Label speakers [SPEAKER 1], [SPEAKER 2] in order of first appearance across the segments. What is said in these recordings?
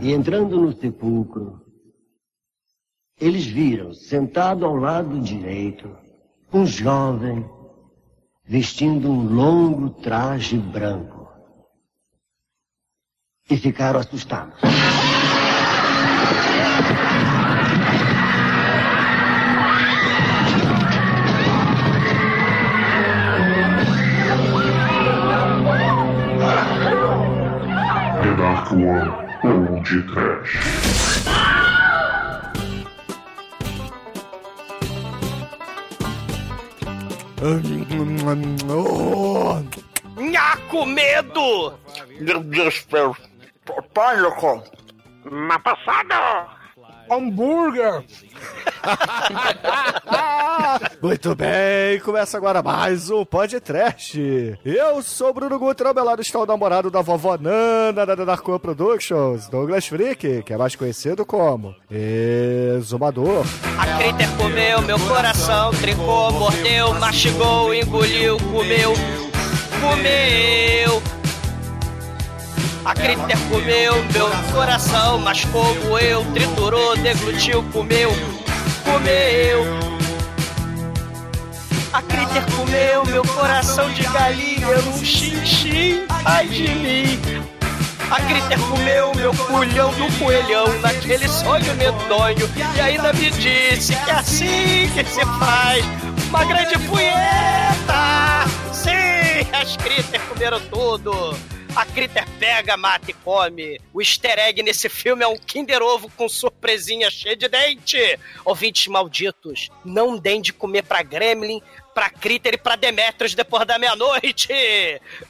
[SPEAKER 1] E entrando no sepulcro, eles viram, sentado ao lado direito, um jovem vestindo um longo traje branco. E ficaram assustados.
[SPEAKER 2] Dark One ou de Trash.
[SPEAKER 3] Nha, com medo!
[SPEAKER 4] Pânico. Uma passada.
[SPEAKER 5] hambúrguer! Muito bem, começa agora mais um podcast. Eu sou Bruno meu lado está o namorado da vovó Nana da Darko Productions, Douglas Freak, que é mais conhecido como Exumador.
[SPEAKER 3] A Critter comeu meu coração, trincou, mordeu, mastigou, engoliu, comeu, comeu. A Critter comeu meu coração, como eu, triturou, deglutiu, comeu, comeu. A Critter comeu meu coração de galinha num xixi, ai de mim. A Critter comeu meu culhão do coelhão naquele sonho medonho e ainda me disse que é assim que se faz uma grande punheta. Sim, as Critter comeram tudo. A Critter pega, mata e come. O easter egg nesse filme é um Kinder Ovo com surpresinha cheia de dente. Ouvintes malditos, não deem de comer pra Gremlin, pra Critter e pra Demetrius depois da meia-noite.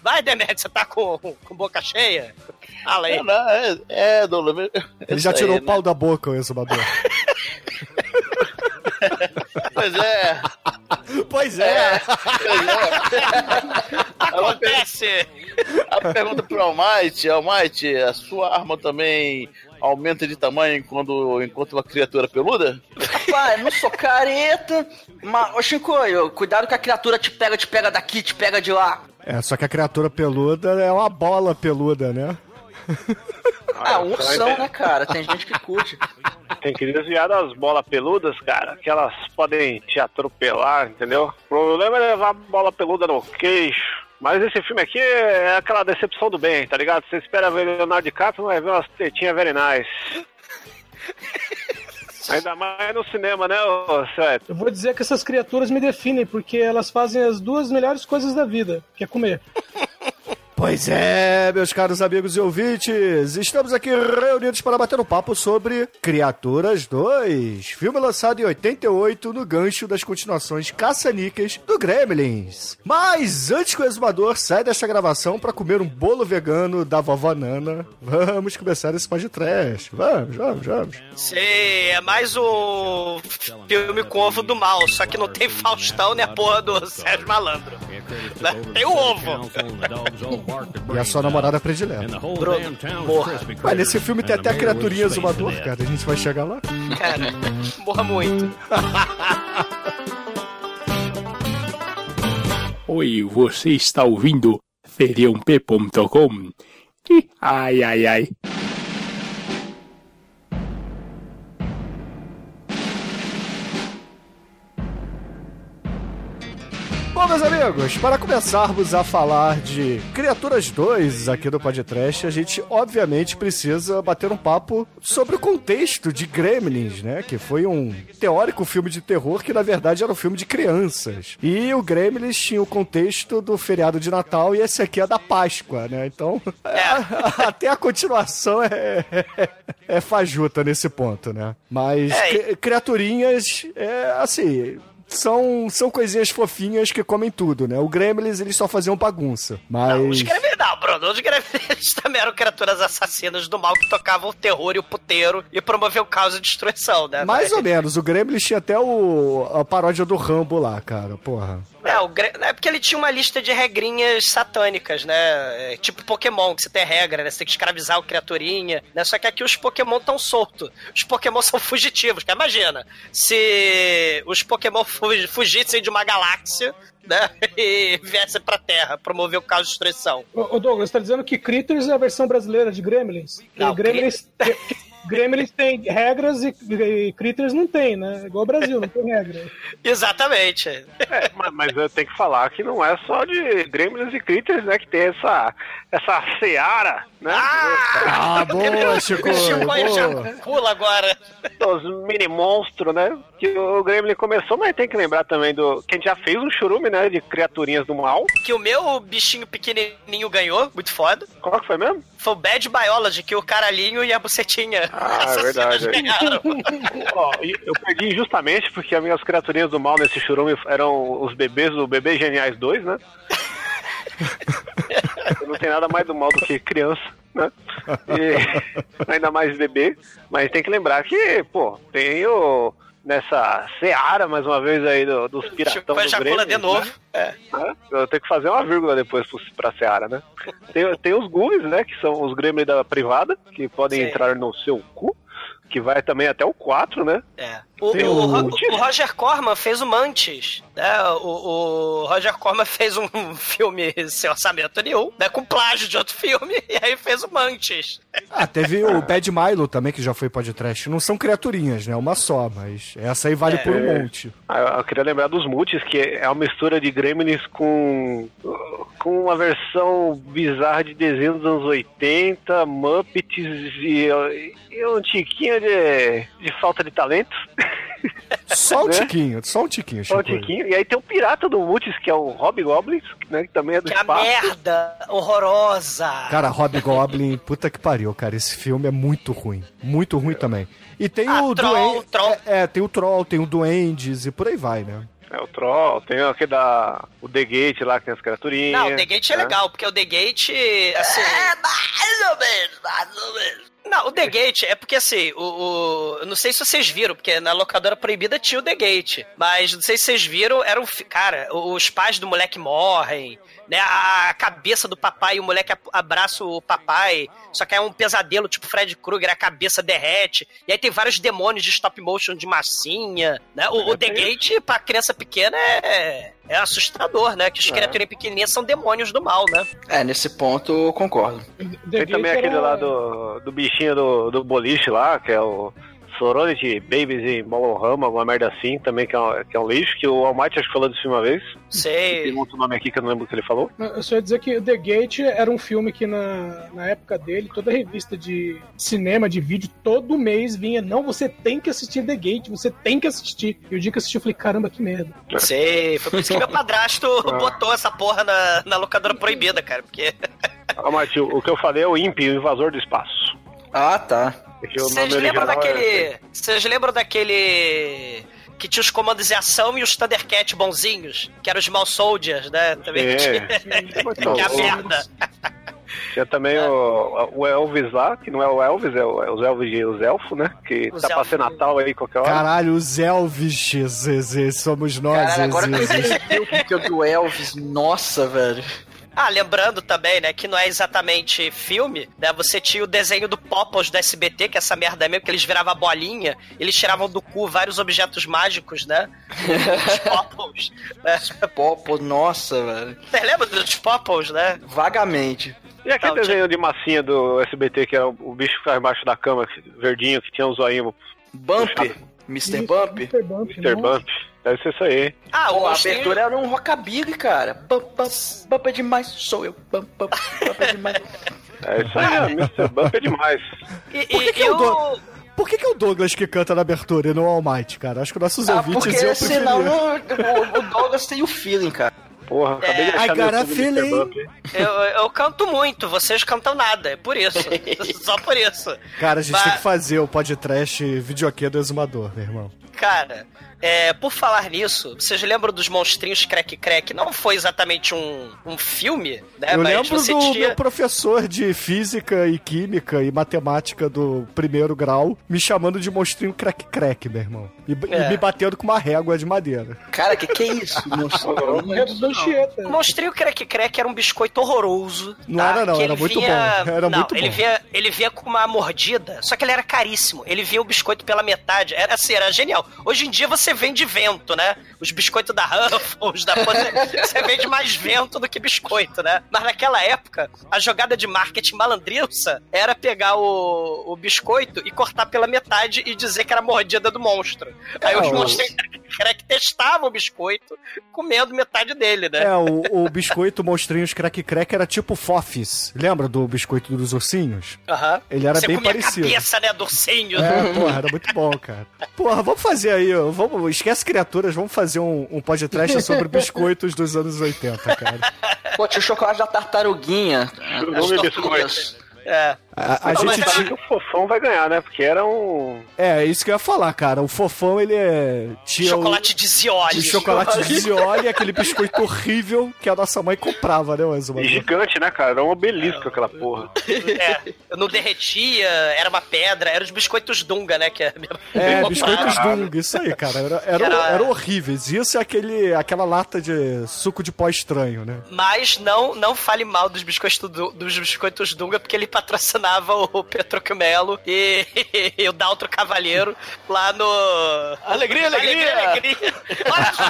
[SPEAKER 3] Vai, Demetrius, você tá com, com boca cheia? Fala aí.
[SPEAKER 4] É, não, é, é Douglas.
[SPEAKER 5] Ele já tirou
[SPEAKER 4] aí,
[SPEAKER 5] o pau da boca, o Exumador.
[SPEAKER 4] né? Pois é.
[SPEAKER 5] pois é.
[SPEAKER 4] Pois é.
[SPEAKER 3] Acontece.
[SPEAKER 4] A pergunta pro Almighty, Almighty, a sua arma também aumenta de tamanho quando encontra uma criatura peluda?
[SPEAKER 6] Rapaz, não sou careta. Mas, ô Shinkoio, cuidado que a criatura te pega, te pega daqui, te pega de lá.
[SPEAKER 5] É, só que a criatura peluda é uma bola peluda, né?
[SPEAKER 6] Ah, ursão, né, cara? Tem gente que curte.
[SPEAKER 7] Tem que desviar das bolas peludas, cara, que elas podem te atropelar, entendeu? O problema é levar a bola peluda no queixo. Mas esse filme aqui é aquela decepção do bem, tá ligado? Você espera ver Leonardo DiCaprio, vai ver umas tetinhas very nice. Ainda mais no cinema, né, ô Seth?
[SPEAKER 8] Eu vou dizer que essas criaturas me definem, porque elas fazem as duas melhores coisas da vida, que é comer.
[SPEAKER 5] Pois é, meus caros amigos e ouvintes, estamos aqui reunidos para bater um papo sobre Criaturas 2, filme lançado em 88 no gancho das continuações caça-níqueis do Gremlins. Mas antes que o exumador saia desta gravação para comer um bolo vegano da vovó Nana, vamos começar esse podcast. Vamos, vamos, vamos.
[SPEAKER 3] Sim, é mais um filme com ovo do mal, só que não tem Faustão nem a porra do Sérgio Malandro. Né? Tem o ovo.
[SPEAKER 5] E a sua namorada predileta.
[SPEAKER 3] Bruno, morra.
[SPEAKER 5] Mas nesse filme tem até a criaturinha exumador, cara. A gente vai chegar lá.
[SPEAKER 3] Cara, morra muito.
[SPEAKER 9] Oi, você está ouvindo feriãop.com? Ih, Ai, ai, ai.
[SPEAKER 5] Bom, meus amigos, para começarmos a falar de Criaturas 2 aqui no podcast, a gente obviamente precisa bater um papo sobre o contexto de Gremlins, né? Que foi um teórico filme de terror que na verdade era um filme de crianças. E o Gremlins tinha o contexto do feriado de Natal e esse aqui é da Páscoa, né? Então, até a continuação é, é, é fajuta nesse ponto, né? Mas
[SPEAKER 3] É,
[SPEAKER 5] cri- criaturinhas, é assim são, são coisinhas fofinhas que comem tudo, né? O Gremlins, eles só faziam bagunça. Mas.
[SPEAKER 3] Os Gremlins não, Bruno. Os Gremlins também eram criaturas assassinas do mal que tocavam o terror e o puteiro e promoviam caos e destruição, né?
[SPEAKER 5] Mais ou menos. O Gremlins tinha até o, a paródia do Rambo lá, cara. Porra.
[SPEAKER 3] É, o Gre- é porque ele tinha uma lista de regrinhas satânicas, né? É, tipo Pokémon, que você tem regra, né? Você tem que escravizar o criaturinha, né? Só que aqui os Pokémon estão soltos. Os Pokémon são fugitivos, cara. Imagina, se os Pokémon fu- fugissem de uma galáxia, né? E viesse pra Terra promover o caos de destruição.
[SPEAKER 8] Ô, Douglas, tá dizendo que Critters é a versão brasileira de Gremlins?
[SPEAKER 3] Não,
[SPEAKER 8] e Gremlins, Gremlins tem regras e, e Critters não tem, né? Igual o Brasil, não tem regra.
[SPEAKER 3] Exatamente.
[SPEAKER 7] É, mas, mas eu tenho que falar que não é só de Gremlins e Critters, né? Que tem essa, essa seara, né?
[SPEAKER 5] Ah, boa, Chico.
[SPEAKER 3] Chico
[SPEAKER 5] boa.
[SPEAKER 3] já pula agora.
[SPEAKER 7] Dos mini monstros, né? Que o Gremlin começou, mas tem que lembrar também do. Que a gente já fez um churume, né? De criaturinhas do mal.
[SPEAKER 3] Que o meu bichinho pequenininho ganhou, muito foda.
[SPEAKER 7] Qual que foi mesmo?
[SPEAKER 3] Foi o Bad Biology, que o caralhinho e a bucetinha
[SPEAKER 7] Ah, é verdade. Ó, eu perdi justamente porque as minhas criaturinhas do mal nesse churume eram os bebês do Bebê Geniais 2, né? não tem nada mais do mal do que criança, né? E ainda mais bebê. Mas tem que lembrar que, pô, tem o. Nessa seara, mais uma vez, aí, do- dos piratão do Grêmio.
[SPEAKER 3] de novo. É.
[SPEAKER 7] né? Eu tenho que fazer uma vírgula depois pra Seara, né? Tem, tem os ghouls, né? Que são os gremlins da privada, que podem
[SPEAKER 3] Sim.
[SPEAKER 7] entrar no seu cu. Que vai também até o 4, né?
[SPEAKER 3] É. O, o
[SPEAKER 7] o-
[SPEAKER 3] Ro- o Roger Corman fez o Mantis, né? O, o Roger Corman fez um filme sem orçamento nenhum, né? Com plágio de outro filme, e aí fez o Mantis.
[SPEAKER 5] Ah, teve o Bad Milo também, que já foi podcast. Não são criaturinhas, né? Uma só, mas essa aí vale
[SPEAKER 3] É.
[SPEAKER 5] por um monte.
[SPEAKER 7] Ah, Eu, eu queria lembrar dos Mutis, que é uma mistura de gremlins com. com uma versão bizarra de desenho dos anos 80, Muppets e, e um tiquinho de, de falta de talento.
[SPEAKER 5] Só um
[SPEAKER 7] Né?
[SPEAKER 5] tiquinho, só um tiquinho,
[SPEAKER 7] Só um tiquinho. E aí tem o pirata do Mutis, que é o Hobgoblins, né? Que também é do
[SPEAKER 3] Que a
[SPEAKER 7] espaço.
[SPEAKER 3] merda horrorosa.
[SPEAKER 5] Cara, Hobgoblin, puta que pariu, cara. Esse filme é muito ruim. Muito ruim também. E tem
[SPEAKER 3] Ah,
[SPEAKER 5] o
[SPEAKER 3] Troll,
[SPEAKER 5] Duende. É, é, tem o Troll, tem o Duendes e por aí vai, né?
[SPEAKER 7] É o Troll, tem aquele da. O The Gate lá, que tem as criaturinhas.
[SPEAKER 3] Não, o The Gate é
[SPEAKER 7] né?
[SPEAKER 3] legal, porque o The Gate, assim... É, mais ou menos, mais ou menos. Não, o The Gate é porque, assim, o, o- eu não sei se vocês viram, porque na locadora proibida tinha o The Gate, mas não sei se vocês viram, era um... Cara, os pais do moleque morrem, né, a cabeça do papai, e o moleque abraça o papai, só que é um pesadelo, tipo Fred Krueger, a cabeça derrete, e aí tem vários demônios de stop motion de massinha, né, o, o The Gate, pra criança pequena, é... É assustador, né? Que os criaturas pequenininhas são demônios do mal, né?
[SPEAKER 6] É, nesse ponto eu concordo.
[SPEAKER 7] Tem também aquele lá do, do bichinho do, do boliche lá, que é o Sorority Babies em Molohama, alguma merda assim, também que é, um, que é um lixo, que o Almighty acho que falou disso uma vez.
[SPEAKER 3] Sei.
[SPEAKER 7] Tem outro nome aqui que eu não lembro o que ele falou.
[SPEAKER 8] Eu só ia dizer que The Gate era um filme que na, na época dele, toda revista de cinema, de vídeo, todo mês vinha, não, você tem que assistir The Gate, você tem que assistir. E o dia que eu assisti, eu falei, caramba, que merda.
[SPEAKER 3] Sei, foi por isso que meu padrasto botou essa porra na, na locadora proibida, cara, porque...
[SPEAKER 7] Almighty, o, o que eu falei é o Imp, o invasor do espaço.
[SPEAKER 6] Ah, tá.
[SPEAKER 7] O
[SPEAKER 3] Vocês lembram
[SPEAKER 7] é-
[SPEAKER 3] daquele... Vocês lembram daquele... Que tinha os comandos de ação e os Thundercat bonzinhos, que eram os Small Soldiers, né? Também
[SPEAKER 7] É.
[SPEAKER 3] tinha... que a merda.
[SPEAKER 7] Tinha também o, o Elvis lá, que não é o Elvis, é, o- é os Elvis de os elfos, né? Que
[SPEAKER 3] Os
[SPEAKER 7] tá pra ser
[SPEAKER 3] elfos.
[SPEAKER 7] Natal aí qualquer hora.
[SPEAKER 5] Caralho, os Elvis, Zezé, somos nós,
[SPEAKER 6] Cara, agora que eu entendi o que é o do Elvis, nossa, velho.
[SPEAKER 3] Ah, lembrando também, né, que não é exatamente filme, né? Você tinha o desenho do Popples do SBT, que é essa merda mesmo, que eles viravam a bolinha, eles tiravam do cu vários objetos mágicos, né? Os Popples. né?
[SPEAKER 6] Popo, nossa, velho.
[SPEAKER 3] Você lembra dos Popples, né?
[SPEAKER 6] Vagamente.
[SPEAKER 7] E aquele
[SPEAKER 3] Não,
[SPEAKER 7] desenho de massinha do SBT, que era o bicho que ficava embaixo da cama, verdinho, que tinha um zoinho,
[SPEAKER 6] Bump, Mr. Bump.
[SPEAKER 8] Mr. Bump,
[SPEAKER 7] Mr.
[SPEAKER 8] nossa.
[SPEAKER 7] Bump. Deve ser isso aí.
[SPEAKER 3] Ah, o
[SPEAKER 6] Pô, a abertura era um rockabilly, cara. Bump, bump, bump é demais, sou eu. Bump, bump, bump é demais.
[SPEAKER 7] É isso aí, Mr. Bump é demais.
[SPEAKER 3] E,
[SPEAKER 5] Por que que
[SPEAKER 3] e
[SPEAKER 5] eu
[SPEAKER 3] o-
[SPEAKER 5] dou- Por que, que é o Douglas que canta na abertura e não o Almighty, cara? Acho que nossos
[SPEAKER 6] Ah,
[SPEAKER 5] ouvintes
[SPEAKER 6] porque
[SPEAKER 5] iam
[SPEAKER 6] senão
[SPEAKER 5] preferir.
[SPEAKER 6] o, o Douglas tem o feeling, cara.
[SPEAKER 7] Porra, acabei de
[SPEAKER 3] É,
[SPEAKER 7] achar
[SPEAKER 5] I got
[SPEAKER 7] no
[SPEAKER 5] a
[SPEAKER 7] YouTube Mr.
[SPEAKER 5] feeling.
[SPEAKER 7] Bump.
[SPEAKER 3] eu, eu canto muito, vocês cantam nada, é por isso. Só por isso.
[SPEAKER 5] Cara, a gente
[SPEAKER 3] Mas-
[SPEAKER 5] tem que fazer o podcast videokê do exumador, meu irmão.
[SPEAKER 3] Cara, é, por falar nisso, vocês lembram dos monstrinhos Crack Crack? Não foi exatamente um, um filme, né?
[SPEAKER 5] Eu
[SPEAKER 3] mas
[SPEAKER 5] lembro
[SPEAKER 3] você
[SPEAKER 5] do
[SPEAKER 3] tinha...
[SPEAKER 5] meu professor de física e química e matemática do primeiro grau me chamando de monstrinho crack crack, meu irmão. E, e
[SPEAKER 3] É.
[SPEAKER 5] me batendo com uma régua de madeira.
[SPEAKER 6] Cara, que que é isso? Não
[SPEAKER 8] É.
[SPEAKER 3] O monstrinho Crack Crack era um biscoito horroroso.
[SPEAKER 5] Não
[SPEAKER 3] tá?
[SPEAKER 5] era não,
[SPEAKER 3] Que
[SPEAKER 5] era muito
[SPEAKER 3] vinha-
[SPEAKER 5] bom, era
[SPEAKER 3] não,
[SPEAKER 5] muito
[SPEAKER 3] ele
[SPEAKER 5] bom.
[SPEAKER 3] Vinha, ele vinha com uma mordida, só que ele era caríssimo. Ele vinha o biscoito pela metade. Era assim, era genial. Hoje em dia você você vende vento, né? Os biscoitos da Ruffles, da você vende mais vento do que biscoito, né? Mas naquela época, a jogada de marketing malandrilça era pegar o, o biscoito e cortar pela metade e dizer que era mordida do monstro. Aí
[SPEAKER 5] É,
[SPEAKER 3] os
[SPEAKER 5] o-
[SPEAKER 3] monstros que testavam o biscoito comendo metade dele, né?
[SPEAKER 5] É, o, o biscoito monstrinhos crack crack era tipo Fofis. Lembra do biscoito dos ursinhos?
[SPEAKER 3] Aham.
[SPEAKER 5] Ele era
[SPEAKER 3] Você
[SPEAKER 5] bem
[SPEAKER 3] comia
[SPEAKER 5] parecido.
[SPEAKER 3] a cabeça, né, do ursinho.
[SPEAKER 5] É, porra, era muito bom, cara. Porra, vamos fazer aí, ó, vamos, esquece criaturas, vamos fazer um, um podcast sobre biscoitos dos anos 80, cara.
[SPEAKER 6] Pô, tinha o chocolate da tartaruguinha.
[SPEAKER 7] O
[SPEAKER 6] As tortugas.
[SPEAKER 3] É.
[SPEAKER 5] A, a gente
[SPEAKER 7] sabe
[SPEAKER 5] ti-
[SPEAKER 7] que o fofão vai ganhar, né? Porque era um.
[SPEAKER 5] É, isso que eu ia falar, cara. O fofão, ele é... tinha o-
[SPEAKER 3] Chocolate de Zioli.
[SPEAKER 5] o chocolate de Zioli, aquele biscoito horrível que a nossa mãe comprava, né, Azuma?
[SPEAKER 7] Gigante, né, cara? Era um obelisco aquela porra.
[SPEAKER 3] É, não derretia, era uma pedra, era os biscoitos Dunga, né? Que é
[SPEAKER 5] É, biscoitos
[SPEAKER 3] comprado.
[SPEAKER 5] Dung, isso aí, cara. Era, era,
[SPEAKER 3] Era-
[SPEAKER 5] era horríveis. Isso é aquele, aquela lata de suco de pó estranho, né?
[SPEAKER 3] Mas não, não fale mal dos biscoitos, dos biscoitos Dunga, porque ele patrocinava o Petrocmelo e, e o Daltro Cavalheiro lá no.
[SPEAKER 4] Alegria, alegria!
[SPEAKER 3] alegria! Olha só,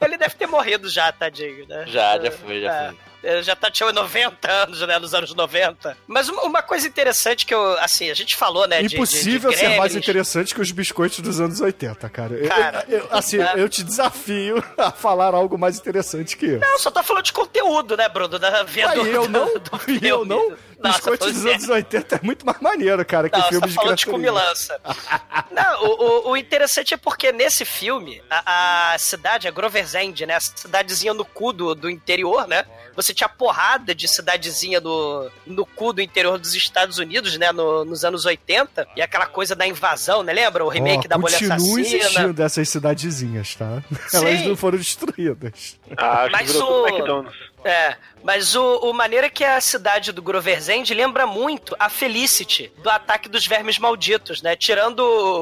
[SPEAKER 3] Ele deve ter morrido já, tadinho, né?
[SPEAKER 4] Já, já foi, já
[SPEAKER 3] É.
[SPEAKER 4] foi.
[SPEAKER 3] Ele já tá, tinha 90 anos, né? Nos anos 90. Mas uma, uma coisa interessante que eu, assim, a gente falou, né? de- de-
[SPEAKER 5] Impossível
[SPEAKER 3] de
[SPEAKER 5] ser mais interessante que os biscoitos dos anos 80, cara. Eu-
[SPEAKER 3] Cara,
[SPEAKER 5] eu- eu- assim,
[SPEAKER 3] é.
[SPEAKER 5] eu te desafio a falar algo mais interessante que isso.
[SPEAKER 3] Não, só tô falando de conteúdo, né, Bruno? Da, vendo,
[SPEAKER 5] Aí eu não,
[SPEAKER 3] do- do
[SPEAKER 5] e eu não.
[SPEAKER 3] Nossa,
[SPEAKER 5] Biscoitos dos anos 80 é muito mais maneiro, cara, que
[SPEAKER 3] Não, você tá
[SPEAKER 5] filmes de
[SPEAKER 3] falando de comilança. Não, o, o- o interessante é porque nesse filme, a, a cidade, a Grover's End, né? A cidadezinha no cu do, do interior, né? Você tinha porrada de cidadezinha no, no cu do interior dos Estados Unidos, né? no- nos anos 80. E aquela coisa da invasão, né? Lembra? O remake
[SPEAKER 5] Ó,
[SPEAKER 3] da Mulher
[SPEAKER 5] continua
[SPEAKER 3] Assassina.
[SPEAKER 5] existindo dessas cidadezinhas, tá? Elas
[SPEAKER 3] Sim.
[SPEAKER 5] não foram destruídas.
[SPEAKER 7] Ah, acho
[SPEAKER 3] Mas
[SPEAKER 7] que virou
[SPEAKER 3] o-
[SPEAKER 7] McDonald's.
[SPEAKER 3] É, mas o, o maneiro é que a cidade do Grover's End lembra muito a Felicity do ataque dos vermes malditos, né? Tirando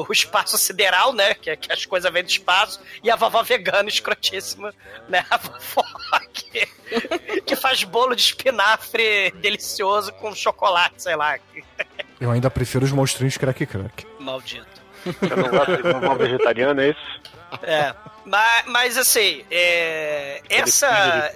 [SPEAKER 3] o espaço sideral, né? Que, que as coisas vêm do espaço, e a vovó vegana escrotíssima, né? A vovó que, que faz bolo de espinafre delicioso com chocolate, sei lá.
[SPEAKER 5] Eu ainda prefiro os monstrinhos crack crack.
[SPEAKER 3] Maldito.
[SPEAKER 7] Eu não gosto de vovó vegetariana, é isso?
[SPEAKER 3] É. Mas, mas assim, é, essa,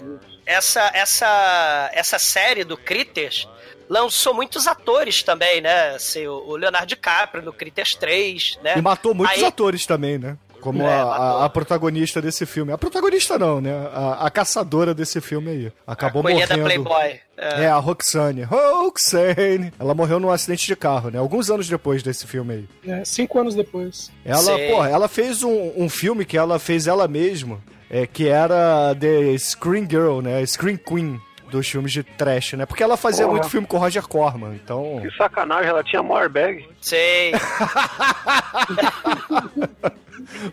[SPEAKER 3] essa, essa, essa série do Critters lançou muitos atores também, né? Assim, o Leonardo DiCaprio no Critters 3, né?
[SPEAKER 5] E matou muitos
[SPEAKER 3] Aí-
[SPEAKER 5] atores também, né? Como
[SPEAKER 3] É,
[SPEAKER 5] a, a- a protagonista desse filme. A protagonista não, né? A, a caçadora desse filme aí. Acabou
[SPEAKER 3] da
[SPEAKER 5] morrendo.
[SPEAKER 3] Playboy. É.
[SPEAKER 5] É, a Roxane. Roxane! Ela morreu num acidente de carro, né? Alguns anos depois desse filme aí.
[SPEAKER 8] É, cinco anos depois.
[SPEAKER 5] Ela,
[SPEAKER 3] Sei.
[SPEAKER 5] porra, ela fez um, um filme que ela fez ela mesma, é, que era The Screen Girl, né? Screen Queen dos filmes de trash, né? Porque ela fazia
[SPEAKER 7] Porra.
[SPEAKER 5] muito filme com o Roger Corman, então...
[SPEAKER 7] Que sacanagem, ela tinha maior bag.
[SPEAKER 3] Sei.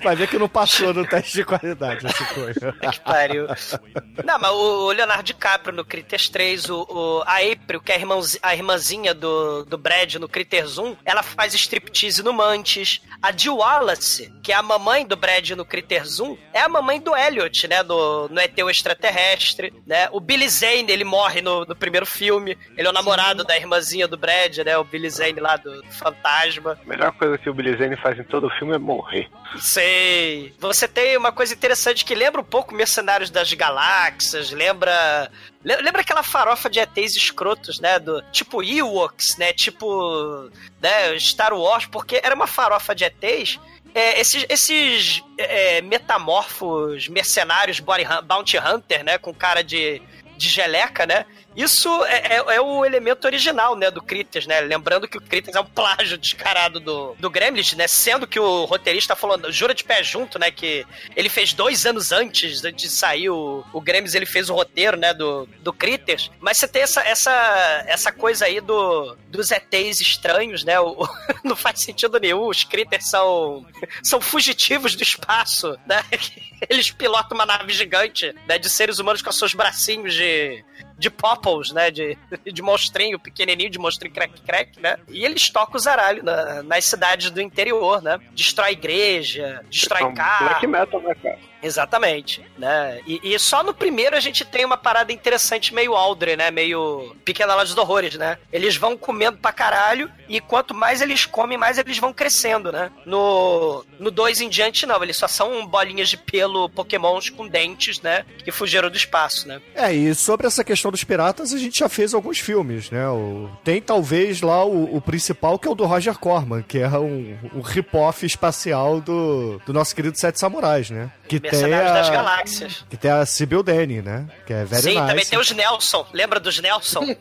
[SPEAKER 5] Vai ver que não passou no teste de qualidade essa coisa.
[SPEAKER 3] que pariu. Não, mas o Leonardo DiCaprio no Critters 3, o, o- a April, que é a, irmãozi- a irmãzinha do, do Brad no Critters 1, ela faz striptease no Mantis. A Jill Wallace, que é a mamãe do Brad no Critters 1, é a mamãe do Elliot, né, no, no ET o Extraterrestre, né? O Billy Zane, ele morre no, no primeiro filme. Ele é o namorado da irmãzinha do Brad, né? O Billy Zane lá do Fantasma.
[SPEAKER 7] A melhor coisa que o Billy Zane faz em todo o filme é morrer.
[SPEAKER 3] Sei. Você tem uma coisa interessante que lembra um pouco Mercenários das Galáxias, lembra. le- Lembra aquela farofa de ETs escrotos, né? Do, tipo Ewoks, né? Tipo. Né, Star Wars, porque era uma farofa de ETs. É, esses esses é, metamorfos mercenários body bounty hunter, né? Com cara de, de geleca, né? Isso é, é- é o elemento original, né, do Critters, né? Lembrando que o Critters é um plágio descarado do, do Gremlins, né? Sendo que o roteirista falou, jura de pé junto, né? Que ele fez dois anos antes de sair o, o Gremlins, ele fez o roteiro, né, do, do Critters. Mas você tem essa, essa, essa coisa aí do, dos ETs estranhos, né? O- não faz sentido nenhum. Os Critters são, são fugitivos do espaço, né? Eles pilotam uma nave gigante, né? De seres humanos com seus bracinhos de de popples, né? De, de monstrinho pequenininho, de monstrinho crack-crack, né? E eles tocam os aralhos na- nas cidades do interior, né? Destrói igreja, destrói
[SPEAKER 7] Então,
[SPEAKER 3] carro.
[SPEAKER 7] Black metal, né, cara?
[SPEAKER 3] Exatamente, né? E, e só no primeiro a gente tem uma parada interessante meio Aldre, né? Meio Pequena Loja dos Horrores, né? Eles vão comendo pra caralho e quanto mais eles comem, mais eles vão crescendo, né? No no 2 em diante não, eles só são bolinhas de pelo pokémons com dentes, né? Que fugiram do espaço, né?
[SPEAKER 5] É, e sobre essa questão dos piratas, a gente já fez alguns filmes, né? O, tem talvez lá o, o principal, que é o do Roger Corman, que é um, um rip-off espacial do, do nosso querido Sete Samurais, né? Que tem
[SPEAKER 3] Mercenários das
[SPEAKER 5] a,
[SPEAKER 3] Galáxias.
[SPEAKER 5] que tem a Sibyl Danny, né? Que é very
[SPEAKER 3] Sim,
[SPEAKER 5] nice.
[SPEAKER 3] também tem os Nelson. Lembra dos Nelson?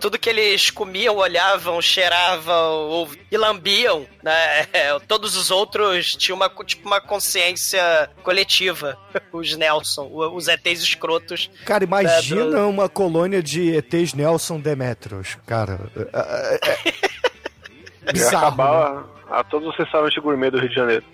[SPEAKER 3] Tudo que eles comiam, olhavam, cheiravam ou- e lambiam, né? É, Todos os outros tinham uma, tipo, uma consciência coletiva. Os Nelson, os ETs escrotos.
[SPEAKER 5] Cara, imagina
[SPEAKER 3] É, do-
[SPEAKER 5] uma colônia de ETs Nelson Demetrios, cara. É, é- é-
[SPEAKER 7] Ia
[SPEAKER 5] Bizarro. né?
[SPEAKER 7] A todos os restaurantes gourmet do Rio de Janeiro.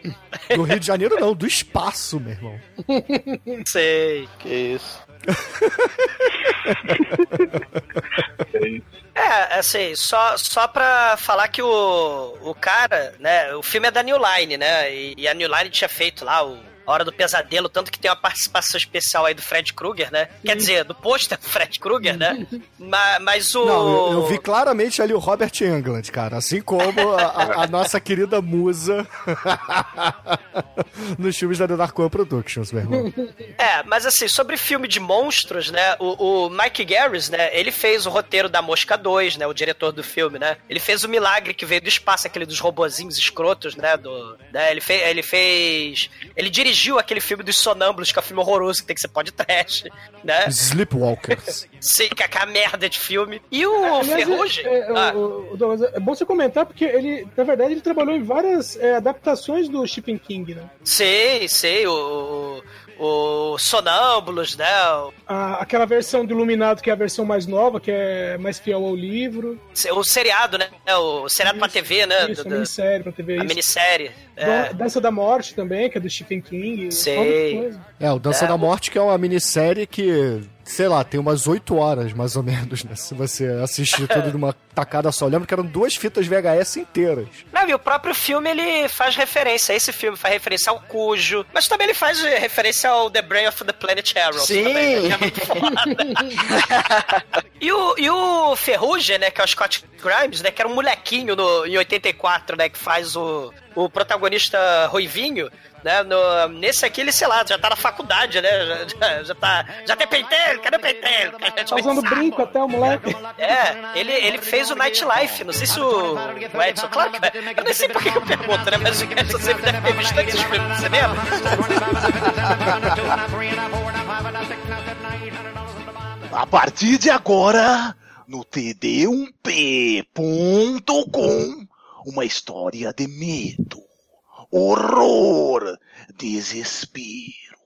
[SPEAKER 5] Do Rio de Janeiro, não, do espaço, meu irmão.
[SPEAKER 3] Sei.
[SPEAKER 4] Que isso.
[SPEAKER 3] É, assim, só, só pra falar que o, o cara, né, o filme é da New Line, né, e, e a New Line tinha feito lá o A Hora do Pesadelo, tanto que tem uma participação especial aí do Fred Krueger, né, quer dizer, do pôster do Fred Krueger, né, mas, mas o...
[SPEAKER 5] Não, eu, eu vi claramente ali o Robert Englund, cara. Assim como a, a- a nossa querida musa nos filmes da The Dark One Productions, meu irmão.
[SPEAKER 3] É, mas assim, sobre filme de monstros, né? O, o Mike Garris, né? Ele fez o roteiro da Mosca 2, né? O diretor do filme, né? Ele fez o Milagre que veio do espaço, aquele dos robozinhos escrotos, né? Do, né? Ele, fez, ele fez. Ele dirigiu aquele filme dos sonâmbulos, que é um filme horroroso, que tem que ser pode trash, né?
[SPEAKER 5] Sleepwalkers.
[SPEAKER 3] Sei que é merda de filme. E o
[SPEAKER 8] Aliás,
[SPEAKER 3] Ferrugem.
[SPEAKER 8] é, é,
[SPEAKER 3] Ah,
[SPEAKER 8] o- o Douglas, é bom você comentar, porque ele, na verdade, ele trabalhou em várias é, adaptações do Stephen King, né?
[SPEAKER 3] sei, sei, o. O Sonâmbulos, né?
[SPEAKER 8] A- aquela versão do Iluminado, que é a versão mais nova, que é mais fiel ao livro.
[SPEAKER 3] O seriado, né? O seriado pra TV, né?
[SPEAKER 8] Isso,
[SPEAKER 3] Do-
[SPEAKER 8] a minissérie pra TV.
[SPEAKER 3] a
[SPEAKER 8] isso.
[SPEAKER 3] minissérie. É.
[SPEAKER 8] Dan- Dança da Morte também, que é do Stephen King.
[SPEAKER 3] Sei.
[SPEAKER 5] É, o Dança
[SPEAKER 3] É,
[SPEAKER 5] da Morte, que é uma minissérie que, sei lá, tem umas 8 horas, mais ou menos, né? Se você assistir tudo numa tacada só. Eu lembro que eram duas fitas VHS inteiras.
[SPEAKER 3] Não, e o próprio filme ele faz referência. Esse filme faz referência ao Cujo, mas também ele faz referência ao The Brain of the Planet Arrow.
[SPEAKER 6] Sim.
[SPEAKER 3] Também, né, que é muito foda. e, o, e o Ferrugem, né, que é o Scott Grimes, né, que era um molequinho no, em 84, né, que faz o, o protagonista Ruivinho. Né, no- nesse aqui ele, sei lá, já tá na faculdade, né? Já, já, já tá. Já tem pentelho, cadê o pentelho?
[SPEAKER 8] Tá usando brinco até o moleque.
[SPEAKER 3] É, ele, ele fez o Nightlife. Não sei se o, o Edson, claro que vai. Eu nem sei por que eu pergunto, né? Mas o Edson sempre deve ter visto esses filmes no cinema.
[SPEAKER 10] A partir de agora, no td1p.com, uma história de medo, horror, desespero.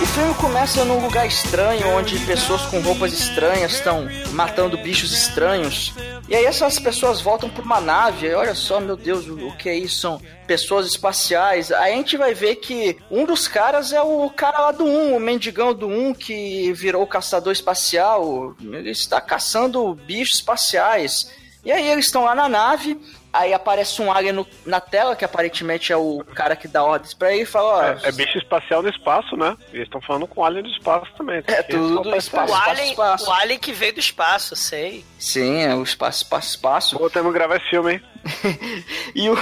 [SPEAKER 6] O filme começa num lugar estranho, onde pessoas com roupas estranhas estão matando bichos estranhos. E aí essas pessoas voltam pra uma nave, olha só, meu Deus, o o que é isso? São pessoas espaciais. Aí a gente vai ver que um dos caras é o cara lá do 1, o mendigão do 1 que virou caçador espacial. Ele está caçando bichos espaciais. E aí eles estão lá na nave, aí aparece um alien no- na tela, que aparentemente é o cara que dá ordens pra ele e fala, ó...
[SPEAKER 7] É, é bicho espacial no espaço, né? E eles estão falando com alien do espaço também.
[SPEAKER 6] É, tudo do espaço.
[SPEAKER 3] O
[SPEAKER 6] Espaço,
[SPEAKER 3] Alien,
[SPEAKER 6] espaço.
[SPEAKER 3] o Alien que veio do espaço, sei.
[SPEAKER 6] Sim, é o espaço, espaço, espaço.
[SPEAKER 7] Voltamos a gravar esse filme, hein?
[SPEAKER 6] E o,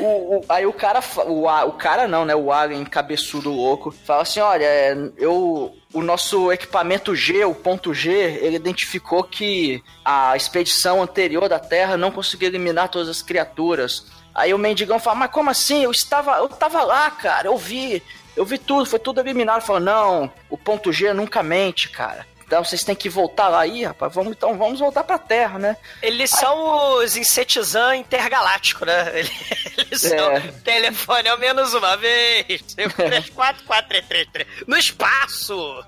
[SPEAKER 6] o, o- aí o cara, o, o cara não, né? O alien cabeçudo louco, fala assim: olha, é, eu. O nosso equipamento G, o ponto G, ele identificou que a expedição anterior da Terra não conseguiu eliminar todas as criaturas. Aí o mendigão fala, mas como assim? Eu estava, eu estava lá, cara, eu vi, eu vi tudo, foi tudo eliminado. Fala, não, o ponto G nunca mente, cara. Então vocês têm que voltar lá aí, rapaz. Vamos, então vamos voltar pra Terra, né?
[SPEAKER 3] Eles são os insetizan intergalácticos, né? Eles são
[SPEAKER 6] É.
[SPEAKER 3] telefone ao menos uma vez. 344333. No espaço!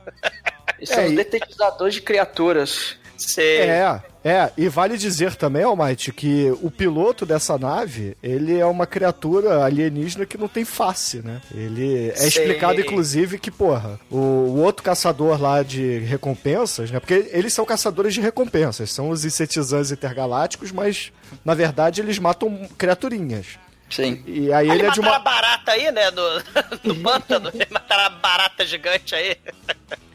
[SPEAKER 6] Eles são
[SPEAKER 5] É,
[SPEAKER 6] os detetizadores de criaturas. Sei.
[SPEAKER 5] É, é, e vale dizer também, Almighty, que o piloto dessa nave, ele é uma criatura alienígena que não tem face, né? Ele é
[SPEAKER 6] Sei.
[SPEAKER 5] explicado, inclusive, que, porra, o, o outro caçador lá de recompensas, né? Porque eles são caçadores de recompensas, são os insetizantes intergalácticos, mas, na verdade, eles matam criaturinhas.
[SPEAKER 6] Sim.
[SPEAKER 5] E aí
[SPEAKER 3] Aí
[SPEAKER 5] ele é de uma...
[SPEAKER 3] barata aí, né? Do, do pântano. mataram a barata gigante aí.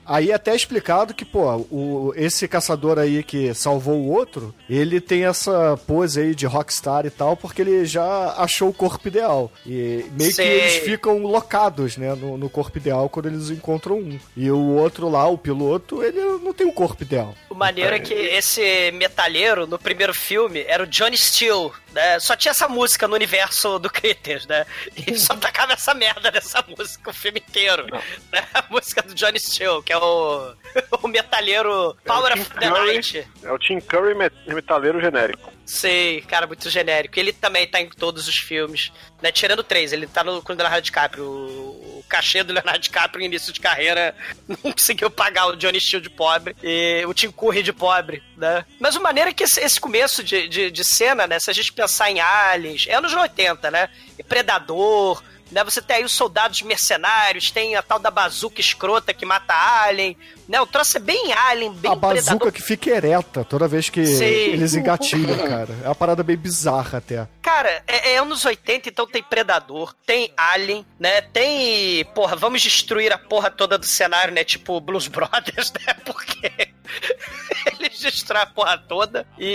[SPEAKER 5] Aí é até explicado que, pô, o, esse caçador aí que salvou o outro, ele tem essa pose aí de rockstar e tal, porque ele já achou o corpo ideal. E meio
[SPEAKER 3] Sei.
[SPEAKER 5] que eles ficam locados, né, no, no corpo ideal quando eles encontram um. E o outro lá, o piloto, ele não tem o corpo ideal.
[SPEAKER 3] O maneiro é que esse metalheiro, no primeiro filme, era o Johnny Steele, né? Só tinha essa música no universo do Critters, né? E só tacava essa merda dessa música o filme inteiro. Né? A música do Johnny Steele, que é o, o metalheiro Power of the Night.
[SPEAKER 7] É o Tim Curry met- metaleiro genérico.
[SPEAKER 3] Sei, cara, muito genérico. Ele também tá em todos os filmes, né? Tirando três, ele tá no com o Leonardo DiCaprio. O, o cachê do Leonardo DiCaprio no início de carreira não conseguiu pagar o Johnny Steele de pobre e o Tim Curry de pobre, né? Mas o maneiro é que esse, esse começo de, de, de cena, né? Se a gente pensar em Aliens, é anos 80, né? E Predador, né? Você tem aí os soldados mercenários, tem a tal da bazuca escrota que mata Alien, né? O troço é bem Alien, bem
[SPEAKER 5] a bazuca
[SPEAKER 3] Predador.
[SPEAKER 5] que fica ereta toda vez que
[SPEAKER 3] Sim.
[SPEAKER 5] eles engatilham, cara. É uma parada bem bizarra até.
[SPEAKER 3] Cara, é, é anos 80, então tem Predador, tem Alien, né? Tem. Porra, vamos destruir a porra toda do cenário, né? Tipo Blues Brothers, né? Porque. Eles destroem a porra toda. E,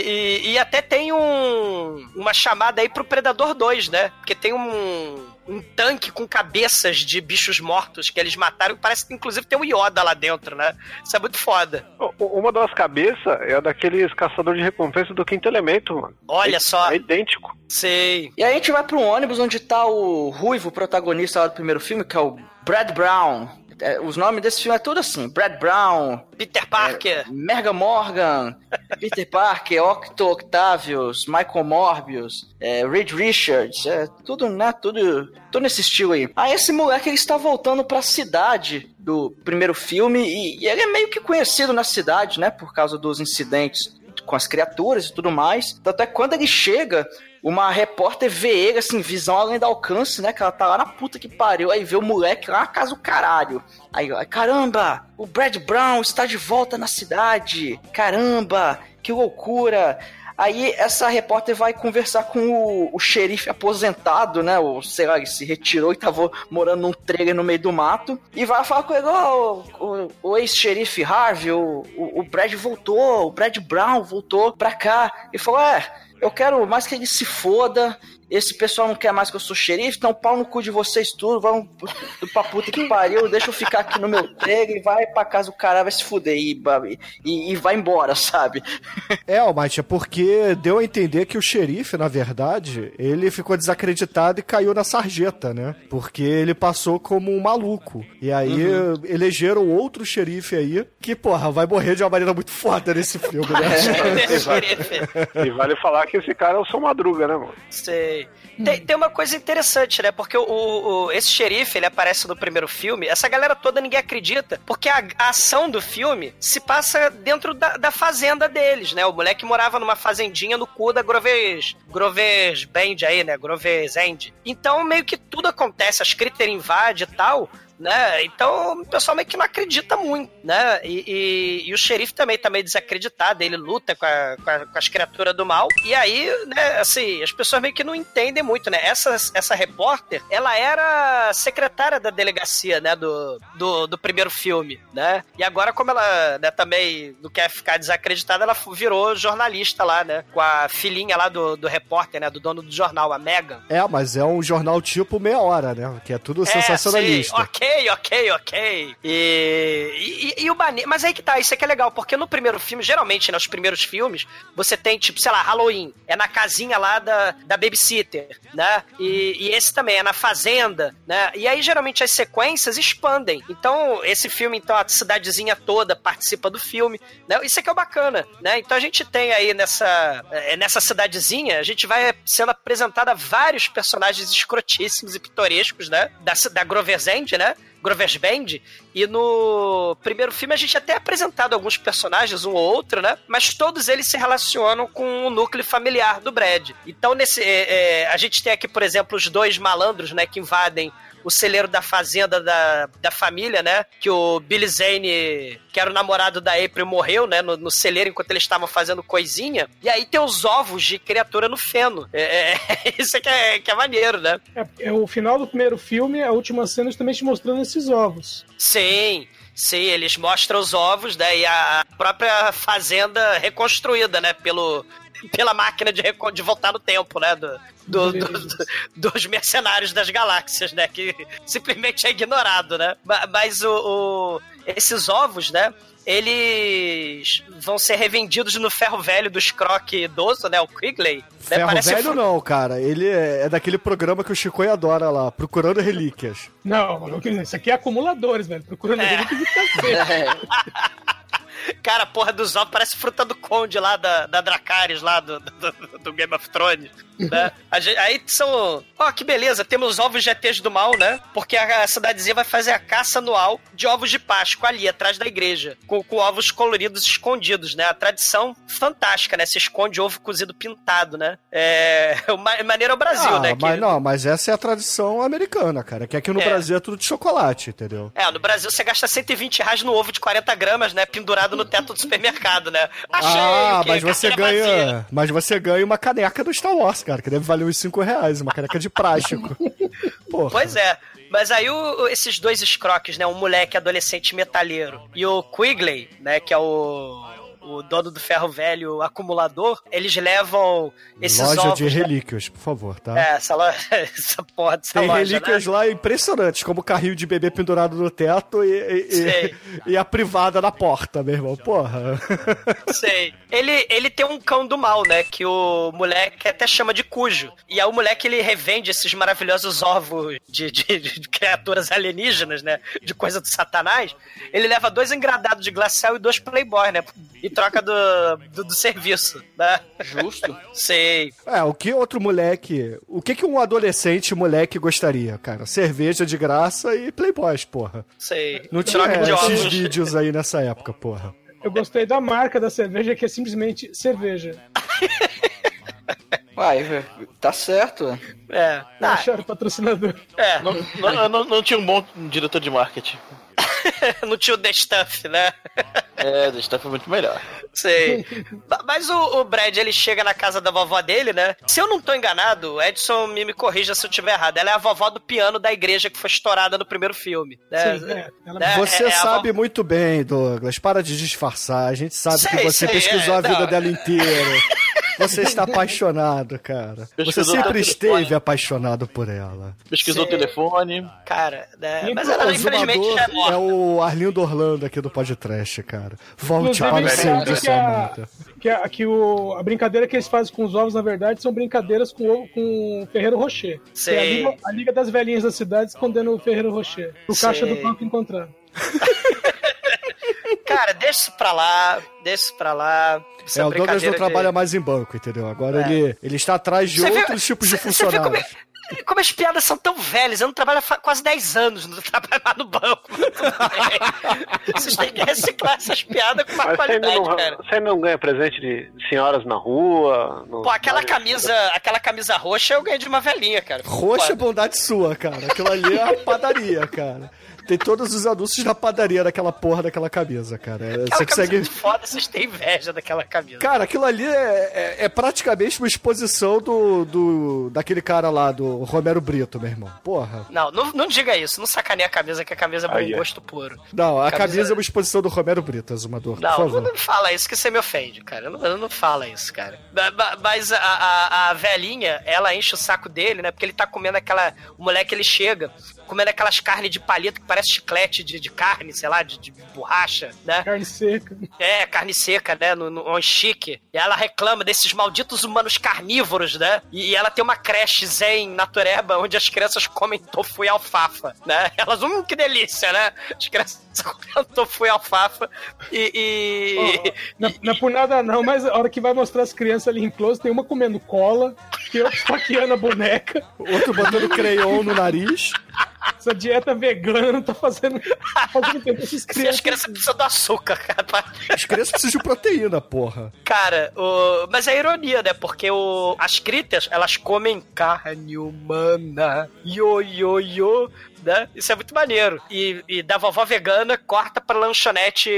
[SPEAKER 3] e- e até tem um, uma chamada aí pro Predador 2, né? Porque tem um, um tanque com cabeças de bichos mortos que eles mataram. Parece que inclusive tem um Yoda lá dentro, né? Isso é muito foda.
[SPEAKER 7] Uma das cabeças é a daqueles caçadores de recompensa do quinto elemento, mano.
[SPEAKER 3] Olha
[SPEAKER 7] É-
[SPEAKER 3] só.
[SPEAKER 7] É idêntico.
[SPEAKER 3] Sei.
[SPEAKER 6] E aí a gente vai pra um ônibus onde tá o Ruivo, o protagonista lá do primeiro filme, que é o Brad Brown. É, os nomes desse filme é tudo assim: Brad Brown,
[SPEAKER 3] Peter Parker.
[SPEAKER 6] Merga Morgan, Peter Parker, Octo Octavius, Michael Morbius, é, Reed Richards, é, tudo, né? Tudo, tudo nesse estilo aí. Aí esse moleque ele está voltando pra cidade do primeiro filme e, e ele é meio que conhecido na cidade, né? Por causa dos incidentes com as criaturas e tudo mais. Tanto é que quando ele chega, uma repórter vê ele, assim, visão além do alcance, né? Que ela tá lá na puta que pariu. Aí vê o moleque lá na casa do caralho. Aí, caramba, o Brad Brown está de volta na cidade. Caramba, que loucura. Aí essa repórter vai conversar com o, o xerife aposentado, né? O, sei lá, ele se retirou e tava morando num trailer no meio do mato. E vai falar com ele, ó, o, o ex-xerife Harvey, o, o Brad voltou, o Brad Brown voltou pra cá. E falou, é, eu quero mais que ele se foda. Esse pessoal não quer mais que eu sou xerife, então pau no cu de vocês tudo, vão pra puta que pariu, deixa eu ficar aqui no meu trailer e vai pra casa do cara, vai se fuder e, e, e vai embora, sabe?
[SPEAKER 5] É, Almighty, é porque deu a entender que o xerife, na verdade, ele ficou desacreditado e caiu na sarjeta, né? Porque ele passou como um maluco. E aí elegeram outro xerife aí, que, porra, vai morrer de uma maneira muito foda nesse filme, né?
[SPEAKER 3] Esse xerife.
[SPEAKER 7] E vale falar que esse cara é o São Madruga, né, mano?
[SPEAKER 3] Sei. Tem, tem uma coisa interessante, né? Porque o, o- esse xerife, ele aparece no primeiro filme, essa galera toda ninguém acredita, porque a, a ação do filme se passa dentro da, da fazenda deles, né? O moleque morava numa fazendinha no cu da Groves, Groves Band aí, né? Groves End. Então, meio que tudo acontece, as Critter invade e tal, né? Então o pessoal meio que não acredita muito, né? E, e- e o xerife também tá meio desacreditado, ele luta com, a- com a- com as criaturas do mal. E aí, né, assim, as pessoas meio que não entendem muito, né? Essa, essa repórter, ela era secretária da delegacia, né, do, do, do primeiro filme, né? E agora, como ela né, também não quer ficar desacreditada, ela virou jornalista lá, né? Com a filhinha lá do, do repórter, né? Do dono do jornal, a Megan.
[SPEAKER 5] É, mas é um jornal tipo meia hora, né? Que é tudo
[SPEAKER 3] É,
[SPEAKER 5] sensacionalista.
[SPEAKER 3] sim, ok, ok, ok. E, e, e o bane... Mas aí que tá, isso aqui é legal, porque no primeiro filme, geralmente, nos primeiros filmes, você tem, tipo, sei lá, Halloween. É na casinha lá da, da babysitter, né? E, e esse também é na fazenda, né? E aí, geralmente, as sequências expandem. Então, esse filme, então, a cidadezinha toda participa do filme, né? Isso aqui é o bacana, né? Então a gente tem aí nessa, eh, nessa cidadezinha, a gente vai sendo apresentado a vários personagens escrotíssimos e pitorescos, né? Da, da Grover's End, né? Grover's Band. E no primeiro filme a gente até é apresentado alguns personagens, um ou outro, né? Mas todos eles se relacionam com o núcleo familiar do Brad. Então, nesse. é, é, a gente tem aqui, por exemplo, os dois malandros, né, que invadem o celeiro da fazenda da, da família, né? Que o Billy Zane, que era o namorado da April, morreu, né? No, no celeiro enquanto eles estavam fazendo coisinha. E aí tem os ovos de criatura no feno. É, é- isso é que, é que é maneiro, né?
[SPEAKER 8] É, é o final do primeiro filme, a última cena justamente mostrando esses ovos.
[SPEAKER 3] Sim. Sim, eles mostram os ovos, né? E a própria fazenda reconstruída, né? Pelo, pela máquina de, de voltar no tempo, né? Do, do- do- do- dos mercenários das galáxias, né? Que simplesmente é ignorado, né? Ma- Mas o, o- esses ovos, né? Eles vão ser revendidos no ferro velho do Scrock idoso, né? O Quigley. né?
[SPEAKER 5] Ferro
[SPEAKER 3] Parece
[SPEAKER 5] velho
[SPEAKER 3] fu-
[SPEAKER 5] não, cara. Ele é, é daquele programa que o Chico adora lá, Procurando Relíquias.
[SPEAKER 8] Não, mano, isso aqui é acumuladores, velho. Procurando
[SPEAKER 3] É.
[SPEAKER 8] relíquias de cacete.
[SPEAKER 3] Cara, a porra dos ovos parece fruta do conde lá da, da Dracarys, lá do, do, do Game of Thrones. Né? Gente- aí são. Ó, que beleza, temos ovos ETs do mal, né? Porque a, a cidadezinha vai fazer a caça anual de ovos de Páscoa ali, atrás da igreja. Com, com ovos coloridos escondidos, né? A tradição fantástica, né? Se esconde ovo cozido pintado, né? É. O ma- maneiro é o Brasil,
[SPEAKER 5] ah,
[SPEAKER 3] né?
[SPEAKER 5] mas
[SPEAKER 3] Que-
[SPEAKER 5] não, mas essa é a tradição americana, cara. Que aqui no
[SPEAKER 3] É.
[SPEAKER 5] Brasil é tudo de chocolate, entendeu?
[SPEAKER 3] É, no Brasil você gasta 120 reais no ovo de 40 gramas, né? Pendurado no teto do supermercado, né? Achei!
[SPEAKER 5] ah,
[SPEAKER 3] que
[SPEAKER 5] mas você ganha.
[SPEAKER 3] vazia.
[SPEAKER 5] Mas você ganha uma caneca do Star Wars, cara, que deve valer uns 5 reais, uma caneca de plástico. Porra.
[SPEAKER 3] Pois é. Mas aí o- esses dois escroques, né? Um moleque adolescente metalheiro e o Quigley, né? Que é o, o dono do ferro velho acumulador, eles levam esses
[SPEAKER 5] Loja
[SPEAKER 3] ovos.
[SPEAKER 5] de
[SPEAKER 3] né?
[SPEAKER 5] relíquias, por favor, tá?
[SPEAKER 3] É, essa, loja, essa porra dessa
[SPEAKER 5] Tem
[SPEAKER 3] loja,
[SPEAKER 5] relíquias
[SPEAKER 3] né?
[SPEAKER 5] lá impressionantes, como o carrinho de bebê pendurado no teto e, e- e- e a privada na porta, meu irmão. Porra.
[SPEAKER 3] Sei. Ele, ele tem um cão do mal, né? Que o moleque até chama de cujo. E aí o moleque ele revende esses maravilhosos ovos de, de- de criaturas alienígenas, né? De coisa do satanás. Ele leva dois engradados de glacial e dois playboy, né? E troca do, do, do serviço, né?
[SPEAKER 6] Justo.
[SPEAKER 3] Sei.
[SPEAKER 5] É, o que outro moleque. O que que um adolescente moleque gostaria, cara? Cerveja de graça e playboys, porra.
[SPEAKER 3] Sei.
[SPEAKER 5] Não tinha
[SPEAKER 3] troca de
[SPEAKER 5] esses vídeos aí nessa época, porra.
[SPEAKER 8] Eu gostei da marca da cerveja, que é simplesmente cerveja.
[SPEAKER 6] Uai, velho, tá certo.
[SPEAKER 3] É.
[SPEAKER 8] Não
[SPEAKER 3] Ah,
[SPEAKER 8] acharam patrocinador.
[SPEAKER 3] é.
[SPEAKER 4] Não, não, não, não tinha um bom diretor de marketing.
[SPEAKER 3] Não tinha o The Stuff, né?
[SPEAKER 4] É, The Stuff é muito melhor.
[SPEAKER 3] Sei. Mas o, o Brad, ele chega na casa da vovó dele, né? Se eu não tô enganado, o Edson me, me corrija se eu tiver errado. Ela é a vovó do piano da igreja que foi estourada no primeiro filme. Né?
[SPEAKER 8] Sim, é. Ela
[SPEAKER 3] Né?
[SPEAKER 5] Você
[SPEAKER 3] É- é
[SPEAKER 5] sabe
[SPEAKER 3] vo-
[SPEAKER 5] muito bem, Douglas. Para de disfarçar. A gente sabe que
[SPEAKER 3] Sei,
[SPEAKER 5] você
[SPEAKER 3] sei,
[SPEAKER 5] pesquisou
[SPEAKER 3] é,
[SPEAKER 5] a vida
[SPEAKER 3] não.
[SPEAKER 5] dela inteira. Você está apaixonado, cara. Você
[SPEAKER 4] Pesquisou
[SPEAKER 5] sempre
[SPEAKER 4] até o
[SPEAKER 5] esteve apaixonado por ela.
[SPEAKER 4] Pesquisou o telefone.
[SPEAKER 3] Cara, né? Mas
[SPEAKER 8] o
[SPEAKER 3] ela, infelizmente, já é morta.
[SPEAKER 5] é o Arlindo Orlando aqui do podcast, cara. Volte
[SPEAKER 8] Inclusive,
[SPEAKER 5] para o seio
[SPEAKER 8] sabe
[SPEAKER 5] de
[SPEAKER 8] que a-
[SPEAKER 5] Samantha.
[SPEAKER 8] Que, a, que o, a brincadeira que eles fazem com os ovos, na verdade, são brincadeiras com o com o Ferreiro Rocher. É a. Liga, a Liga das Velhinhas da cidade escondendo o Ferreiro Rocher. O caixa do banco encontrando.
[SPEAKER 3] Cara, deixa isso pra lá, deixa isso pra lá. Isso
[SPEAKER 5] É, o Douglas não
[SPEAKER 3] de-
[SPEAKER 5] trabalha mais em banco, entendeu? Agora
[SPEAKER 3] É.
[SPEAKER 5] ele, ele está atrás de
[SPEAKER 3] Você viu-
[SPEAKER 5] outros tipos de
[SPEAKER 3] viu como,
[SPEAKER 5] funcionários.
[SPEAKER 3] é- como as piadas são tão velhas? Eu não trabalho há quase 10 anos, não trabalho mais no banco. Vocês têm que reciclar essas piadas com mais
[SPEAKER 7] Mas
[SPEAKER 3] qualidade,
[SPEAKER 7] não,
[SPEAKER 3] cara.
[SPEAKER 7] você não ganha presente de senhoras na rua? no-
[SPEAKER 3] Pô, aquela camisa, aquela camisa roxa eu ganhei de uma velhinha, cara.
[SPEAKER 5] Roxa é bondade sua, cara. Aquilo ali é a padaria, cara. Tem todos os anúncios da padaria daquela porra daquela camisa, cara.
[SPEAKER 3] Aquela
[SPEAKER 5] Você
[SPEAKER 3] camisa
[SPEAKER 5] consegue.
[SPEAKER 3] muito foda, vocês têm inveja daquela camisa.
[SPEAKER 5] Cara, aquilo ali é, é- é praticamente uma exposição do, do. daquele cara lá, do Romero Brito, meu irmão. Porra.
[SPEAKER 3] Não, não, não diga isso, não sacaneia a camisa, que a camisa é bom
[SPEAKER 7] Aí é.
[SPEAKER 3] gosto puro.
[SPEAKER 5] Não, a camisa,
[SPEAKER 3] Camisa-
[SPEAKER 5] é uma exposição do Romero Brito, Azumador, por
[SPEAKER 3] Não, não,
[SPEAKER 5] favor.
[SPEAKER 3] não fala isso que você me ofende, cara. Não, não fala isso, cara. Mas a, a, a velhinha, ela enche o saco dele, né? Porque ele tá comendo aquela. O moleque ele chega comendo aquelas carnes de palito que parece chiclete de, de carne, sei lá, de, de borracha, né?
[SPEAKER 8] Carne seca.
[SPEAKER 3] É, carne seca, né? No, no on chique. E ela reclama desses malditos humanos carnívoros, né? E, e ela tem uma creche zen natureba onde as crianças comem tofu e alfafa, né? Elas, hum, que delícia, né? As crianças comendo tofu e alfafa e. e-
[SPEAKER 8] Não, não é por nada não, mas a hora que vai mostrar as crianças ali em close, tem uma comendo cola, tem outra esfaqueando a boneca.
[SPEAKER 5] Outro botando crayon no nariz.
[SPEAKER 8] Essa dieta vegana não tá fazendo, fazendo tempo esses
[SPEAKER 3] As
[SPEAKER 8] crianças.
[SPEAKER 3] crianças precisam do açúcar, cara. pra-
[SPEAKER 5] As crianças precisam de proteína, porra.
[SPEAKER 3] Cara, o... mas é ironia, né? Porque o... as critas, elas comem carne humana. Yo, yo, yo. Né? Isso é muito maneiro. E, e da vovó vegana corta pra lanchonete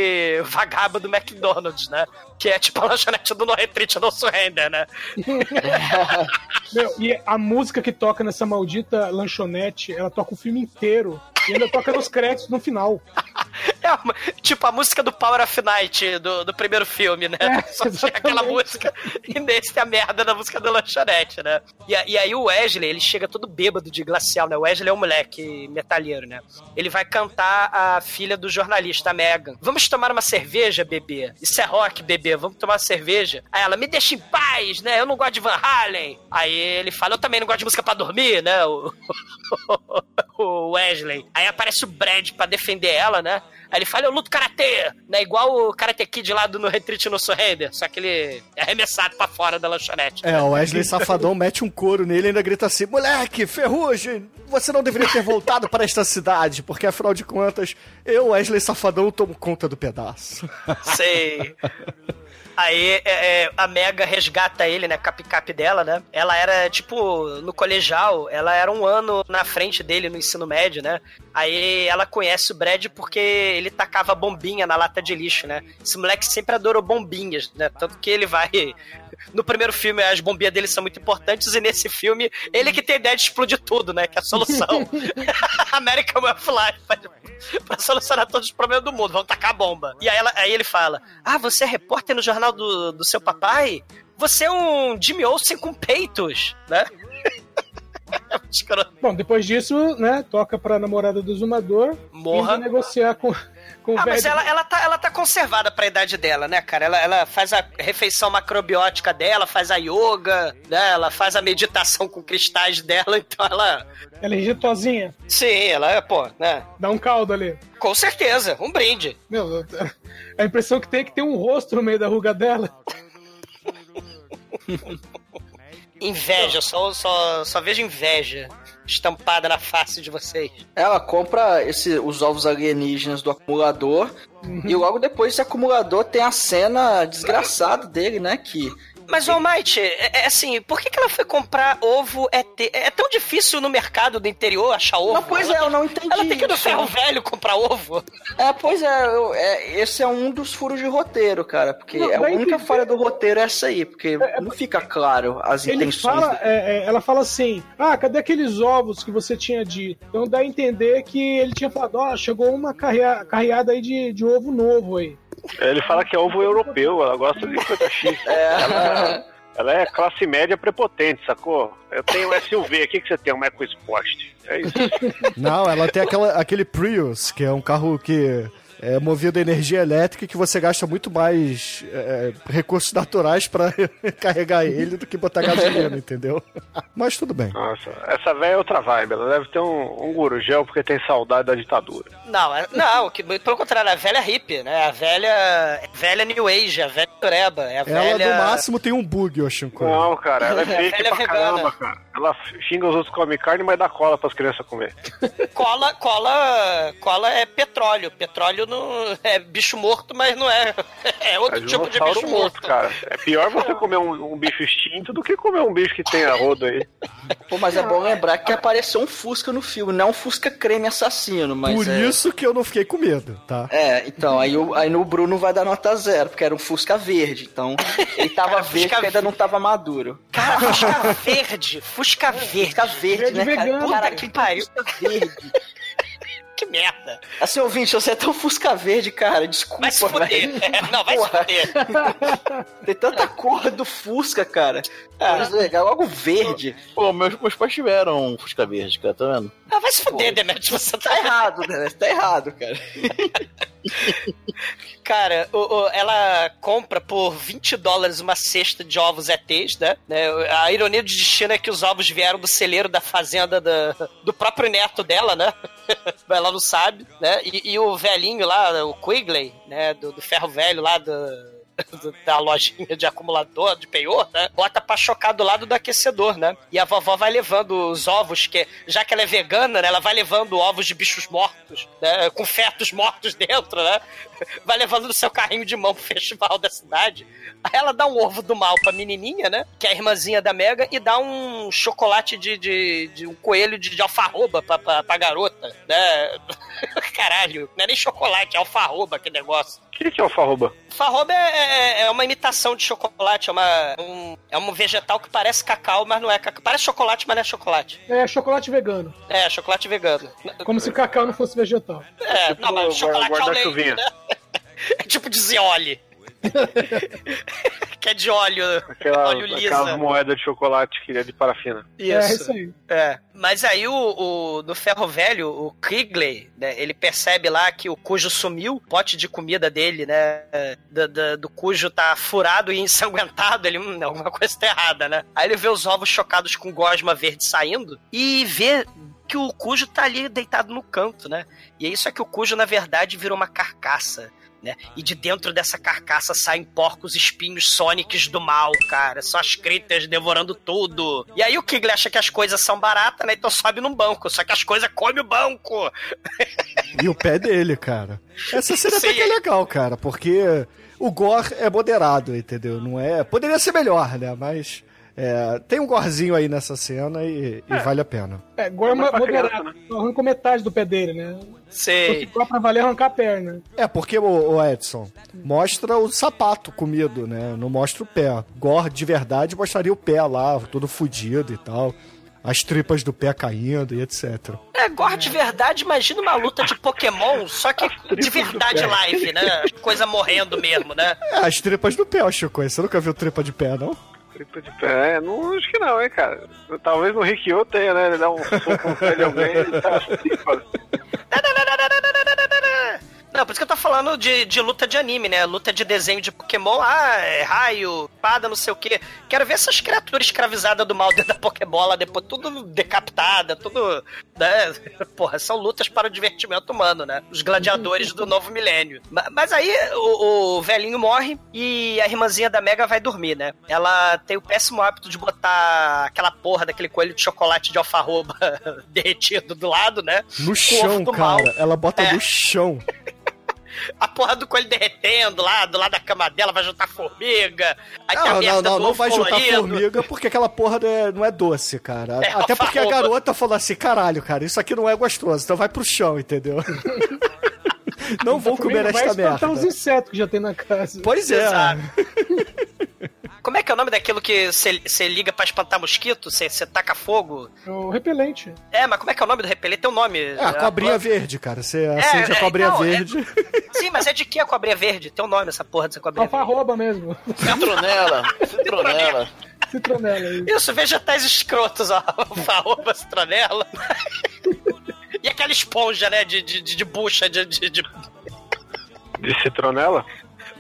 [SPEAKER 3] vagaba do McDonald's, né? Que é tipo a lanchonete do No Retreat No Surrender, né?
[SPEAKER 8] Meu, e a música que toca nessa maldita lanchonete, ela toca o filme inteiro. E ainda toca nos créditos no final.
[SPEAKER 3] É tipo a música do Power of Night do, do primeiro filme, né?
[SPEAKER 8] É,
[SPEAKER 3] Só tinha aquela música e nesse tem a merda da música do lanchonete, né? E, e aí o Wesley, ele chega todo bêbado de glacial, né? O Wesley é um moleque metalheiro, né? Ele vai cantar a filha do jornalista, a Megan. Vamos tomar uma cerveja, bebê? Isso é rock, bebê. Vamos tomar uma cerveja? Aí ela, me deixa em paz, né? Eu não gosto de Van Halen. Aí ele fala, eu também não gosto de música pra dormir, né? O, o Wesley. Aí aparece o Brad pra defender ela, né? Aí ele fala, eu luto karatê, né? Igual o Karate Kid lá do No Retreat no Surrender, só que ele é arremessado pra fora da lanchonete.
[SPEAKER 5] É, o Wesley Safadão mete um couro nele e ainda grita assim: Moleque, ferrugem, você não deveria ter voltado para esta cidade, porque afinal de contas, eu, Wesley Safadão, tomo conta do pedaço.
[SPEAKER 3] Sei. Aí é, é, a Mega resgata ele, né, picape dela, né? Ela era, tipo, no colegial, ela era um ano na frente dele no ensino médio, né? Aí ela conhece o Brad porque ele tacava bombinha na lata de lixo, né? Esse moleque sempre adorou bombinhas, né? Tanto que ele vai. No primeiro filme, as bombinhas dele são muito importantes, e nesse filme, ele que tem ideia de explodir tudo, né? Que é a solução. American Way of Life. pra- Pra solucionar todos os problemas do mundo, vamos tacar a bomba. E aí, ela- aí ele fala: Ah, você é repórter no jornal do, do seu papai? Você é um Jimmy Olsen com peitos, né?
[SPEAKER 8] Bom, depois disso, né, toca pra namorada do Zumador
[SPEAKER 3] Morra.
[SPEAKER 8] indo negociar com, com o
[SPEAKER 3] Ah, mas
[SPEAKER 8] velho.
[SPEAKER 3] ela, ela, tá, ela tá conservada pra idade dela, né, cara? Ela, ela faz a refeição macrobiótica dela, faz a yoga, né? Ela faz a meditação com cristais dela, então ela.
[SPEAKER 8] Ela é jeitosinha,
[SPEAKER 3] Sim, ela é, pô, né?
[SPEAKER 8] dá um caldo ali.
[SPEAKER 3] Com certeza, um brinde.
[SPEAKER 8] Meu, a impressão que tem é que tem um rosto no meio da ruga dela.
[SPEAKER 3] Inveja, só, só, só vejo inveja estampada na face de vocês.
[SPEAKER 6] Ela compra esse, os ovos alienígenas do acumulador e logo depois esse acumulador tem a cena desgraçada dele, né? Que
[SPEAKER 3] Mas, Almighty, é, é assim, por que, que ela foi comprar ovo ET? É tão difícil no mercado do interior achar ovo.
[SPEAKER 6] Não, pois
[SPEAKER 3] ela
[SPEAKER 6] é, eu não entendi
[SPEAKER 3] Ela tem que ir no ferro velho comprar ovo.
[SPEAKER 6] É, pois é, eu- é, esse é um dos furos de roteiro, cara. Porque
[SPEAKER 8] Não,
[SPEAKER 6] é a única falha do roteiro é essa aí, porque não fica claro as
[SPEAKER 8] Ele
[SPEAKER 6] intenções
[SPEAKER 8] fala, é, é, ela fala assim: Ah, cadê aqueles ovos que você tinha dito? Então dá a entender que ele tinha falado: Ó, chegou uma carrea- carreada aí de, de ovo novo aí.
[SPEAKER 7] Ele fala que é ovo europeu, ela gosta de coisa X. Ela, ela é classe média prepotente, sacou? Eu tenho um SUV aqui que você tem, um EcoSport. É isso.
[SPEAKER 5] Não, ela tem aquela, aquele Prius, que é um carro que é movido a energia elétrica que você gasta muito mais é, recursos naturais pra carregar ele do que botar gasolina, entendeu? Mas tudo bem.
[SPEAKER 7] Nossa, essa velha é outra vibe. Ela deve ter um, um gurugel porque tem saudade da ditadura.
[SPEAKER 3] Não, é- não, que, pelo contrário, a velha hippie, né? A velha. Velha New Age, a velha Tureba. É a
[SPEAKER 5] Ela,
[SPEAKER 3] velha.
[SPEAKER 5] no máximo, tem um bug, ô Shinko.
[SPEAKER 7] Não, cara, ela é
[SPEAKER 3] Velha
[SPEAKER 7] fake pra
[SPEAKER 3] vegana.
[SPEAKER 7] caramba, cara. Ela xinga os outros que comem carne, mas dá cola pras crianças comer.
[SPEAKER 3] Cola, cola, cola é petróleo. Petróleo não é bicho morto, mas não é. É outro
[SPEAKER 7] É
[SPEAKER 3] tipo de bicho
[SPEAKER 7] morto,
[SPEAKER 3] morto.
[SPEAKER 7] cara. É pior você comer um, um bicho extinto do que comer um bicho que tem a rodo aí.
[SPEAKER 6] Pô, mas é bom lembrar que apareceu um Fusca no filme, não um Fusca creme assassino, mas.
[SPEAKER 5] Por
[SPEAKER 6] é...
[SPEAKER 5] isso que eu não fiquei com medo, tá?
[SPEAKER 6] É, então, aí, o, aí no Bruno vai dar nota zero, porque era um Fusca verde, então ele tava
[SPEAKER 3] Cara,
[SPEAKER 6] verde
[SPEAKER 3] Fusca
[SPEAKER 6] porque ainda não tava maduro.
[SPEAKER 3] Cara, Fusca verde. Fusca verde.
[SPEAKER 6] Fusca verde,
[SPEAKER 8] Verde
[SPEAKER 6] né, cara?
[SPEAKER 8] vegano.
[SPEAKER 6] Puta
[SPEAKER 3] Puta
[SPEAKER 6] que
[SPEAKER 3] pariu.
[SPEAKER 6] Fusca verde.
[SPEAKER 3] Que merda.
[SPEAKER 6] Assim, ouvinte, você é tão Fusca verde, cara, desculpa,
[SPEAKER 3] Vai se fuder.
[SPEAKER 6] velho.
[SPEAKER 3] Não, vai se
[SPEAKER 6] Porra.
[SPEAKER 3] fuder.
[SPEAKER 6] Tem tanta cor do Fusca, cara. Mas legal, logo verde.
[SPEAKER 4] Pô, meus, meus pais tiveram um Fusca Verde, cara, tá vendo?
[SPEAKER 3] Ah, vai se fuder, Demet. Você tá
[SPEAKER 6] Tá errado, né? Tá errado, cara.
[SPEAKER 3] Cara, o- o- ela compra por 20 dólares uma cesta de ovos ETs, né? né? A ironia do destino é que os ovos vieram do celeiro da fazenda da- do próprio neto dela, né? ela não sabe, né? E, e o velhinho lá, o Quigley, né? Do, do ferro velho lá do, da lojinha de acumulador, de penhor, né? Bota pra chocar do lado do aquecedor, né? E a vovó vai levando os ovos, que já que ela é vegana, né? Ela vai levando ovos de bichos mortos, né? Com fetos mortos dentro, né? Vai levando no seu carrinho de mão pro festival da cidade. Aí ela dá um ovo do mal pra menininha, né? Que é a irmãzinha da Mega, e dá um chocolate de, de, de um coelho de, de alfarroba pra, pra, pra garota, né? Caralho, não é nem chocolate, é alfarroba que negócio.
[SPEAKER 7] O que, que é alfarroba?
[SPEAKER 3] Farroba é, é, é uma imitação de chocolate, é, uma, um, é um vegetal que parece cacau, mas não é cacau. Parece chocolate, mas não é chocolate.
[SPEAKER 8] É chocolate vegano.
[SPEAKER 3] É, chocolate vegano.
[SPEAKER 8] Como se cacau não fosse vegetal.
[SPEAKER 3] É, não, mas chocolate ao leite,
[SPEAKER 7] guarda-chuvinha.
[SPEAKER 3] né? É tipo de zioli. que é de óleo,
[SPEAKER 7] Aquela,
[SPEAKER 3] óleo lisa.
[SPEAKER 7] aquela moeda de chocolate que é de parafina.
[SPEAKER 8] É
[SPEAKER 3] Isso.
[SPEAKER 8] isso aí.
[SPEAKER 3] É. Mas aí o, o no ferro velho, o Krigley, né, ele percebe lá que o cujo sumiu, o pote de comida dele, né? Do, do, do cujo tá furado e ensanguentado, ele, hum, alguma coisa tá errada, né? Aí ele vê os ovos chocados com gosma verde saindo e vê que o cujo tá ali deitado no canto, né? E é isso é que o cujo, na verdade, virou uma carcaça. Né? E de dentro dessa carcaça saem porcos espinhos sônicos do mal, cara. São as critas devorando tudo. E aí o Kigley acha que as coisas são baratas, né? Então sobe num banco. Só que as coisas comem o banco.
[SPEAKER 5] E o pé dele, cara. Essa cena até
[SPEAKER 3] Sim.
[SPEAKER 5] que é legal, cara, porque o gore é moderado, entendeu? Não é. Poderia ser melhor, né? Mas. É, tem um gorzinho aí nessa cena e, e vale a pena.
[SPEAKER 8] É, agora
[SPEAKER 7] Mas pra
[SPEAKER 8] moderado.
[SPEAKER 7] criança,
[SPEAKER 8] Arrancou metade do pé dele, né?
[SPEAKER 3] Sei.
[SPEAKER 8] Ficou pra valer arrancar a perna.
[SPEAKER 5] É, porque, o, o Edson, mostra o sapato comido, né? Não mostra o pé. Gore de verdade mostraria o pé lá, todo fudido e tal. As tripas do pé caindo e etc.
[SPEAKER 3] É, gore de verdade, imagina uma luta de Pokémon, só que de verdade live, né? Coisa morrendo mesmo, né?
[SPEAKER 5] É, as tripas do pé, Chico. Você nunca viu tripa de pé, não?
[SPEAKER 7] Tripa de pé. É, não, acho que não, hein, cara. Talvez no Rikyo tenha, né? Ele dá um soco no pé de alguém e tá
[SPEAKER 3] Não, por isso que eu tô falando de, de luta de anime, né? Luta de desenho de Pokémon, ah, é raio, espada, não sei o quê. Quero ver essas criaturas escravizadas do mal dentro da Pokébola, depois tudo decapitada, tudo. Né? Porra, são lutas para o divertimento humano, né? Os gladiadores do novo milênio. Ma- Mas aí o, o velhinho morre e a irmãzinha da Mega vai dormir, né? Ela tem o péssimo hábito de botar aquela porra daquele coelho de chocolate de alfarroba derretido do lado, né?
[SPEAKER 5] No chão,
[SPEAKER 3] do mal.
[SPEAKER 5] cara. Ela bota
[SPEAKER 3] É.
[SPEAKER 5] no chão.
[SPEAKER 3] A porra do coelho derretendo lá, do lado da cama dela, vai juntar formiga. Aí
[SPEAKER 5] Não, não, não, não vai juntar
[SPEAKER 3] colorido.
[SPEAKER 5] formiga porque aquela porra não é, não é doce, cara.
[SPEAKER 3] É
[SPEAKER 5] Até porque a garota falou assim: caralho, cara, isso aqui não é gostoso, então vai pro chão, entendeu? não vou comer
[SPEAKER 8] Vai
[SPEAKER 5] esta
[SPEAKER 8] espantar
[SPEAKER 5] merda.
[SPEAKER 8] os insetos que já tem na casa.
[SPEAKER 5] Pois é.
[SPEAKER 3] Como é que é o nome daquilo que você liga pra espantar mosquito? Você taca fogo?
[SPEAKER 8] O repelente.
[SPEAKER 3] É, mas como é que é o nome do repelente? Tem um nome.
[SPEAKER 5] É, a cobrinha verde, cara. Você
[SPEAKER 3] É,
[SPEAKER 5] acende a
[SPEAKER 3] é,
[SPEAKER 5] cobrinha
[SPEAKER 3] não, é-
[SPEAKER 5] verde.
[SPEAKER 3] Sim, mas é de que a cobrinha verde? Tem um nome essa porra dessa cobrinha verde.
[SPEAKER 8] Alfarroba mesmo.
[SPEAKER 4] Citronela, citronela.
[SPEAKER 8] Citronela aí.
[SPEAKER 3] Isso, vegetais escrotos, ó. Alfarroba, citronela. e aquela esponja, né, de, de, de, de bucha, de, de, de-
[SPEAKER 7] De citronela?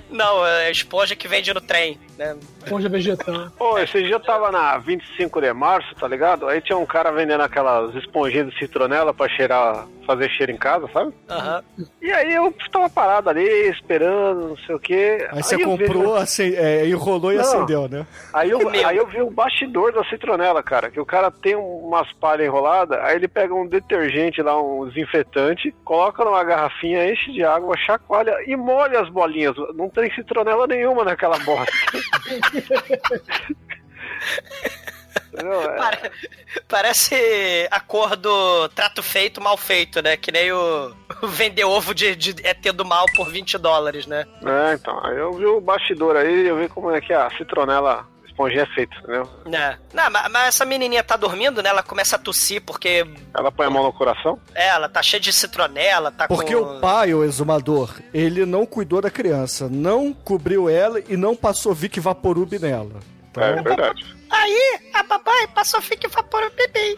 [SPEAKER 3] Não, é a esponja que vende no trem, né?
[SPEAKER 8] Esponja vegetal.
[SPEAKER 7] Pô, esse dia eu tava na 25 de março, tá ligado? Aí tinha um cara vendendo aquelas esponjinhas de citronela pra cheirar, fazer cheiro em casa, sabe?
[SPEAKER 3] Aham.
[SPEAKER 7] E aí eu tava parado ali, esperando, não sei o quê.
[SPEAKER 5] Aí você
[SPEAKER 7] eu
[SPEAKER 5] comprou, acen- é, enrolou e
[SPEAKER 7] Não.
[SPEAKER 5] acendeu, né?
[SPEAKER 7] Aí eu,
[SPEAKER 3] Meu.
[SPEAKER 7] aí eu vi o bastidor da citronela, cara. Que o cara tem umas palhas enroladas, aí ele pega um detergente lá, um desinfetante, coloca numa garrafinha, enche de água, chacoalha e molha as bolinhas. Não tem citronela nenhuma naquela bosta. É,
[SPEAKER 3] Pare- Parece a cor do trato feito, mal feito, né? Que nem o, o vender ovo de, de ET do mal por 20 dólares, né?
[SPEAKER 7] é, então. Aí eu vi o bastidor aí, eu vi como é que a citronela esponjinha é feita, entendeu?
[SPEAKER 3] É. Não, mas, mas essa menininha tá dormindo, né? Ela começa a tossir porque
[SPEAKER 7] Ela põe a mão no coração.
[SPEAKER 3] é, ela tá cheia de citronela, tá
[SPEAKER 5] Porque
[SPEAKER 3] com...
[SPEAKER 5] o pai, o exumador, ele não cuidou da criança, não cobriu ela e não passou Vic Vaporub nela. Então,
[SPEAKER 7] É verdade.
[SPEAKER 3] Aí, a papai passou fica vapor bebê.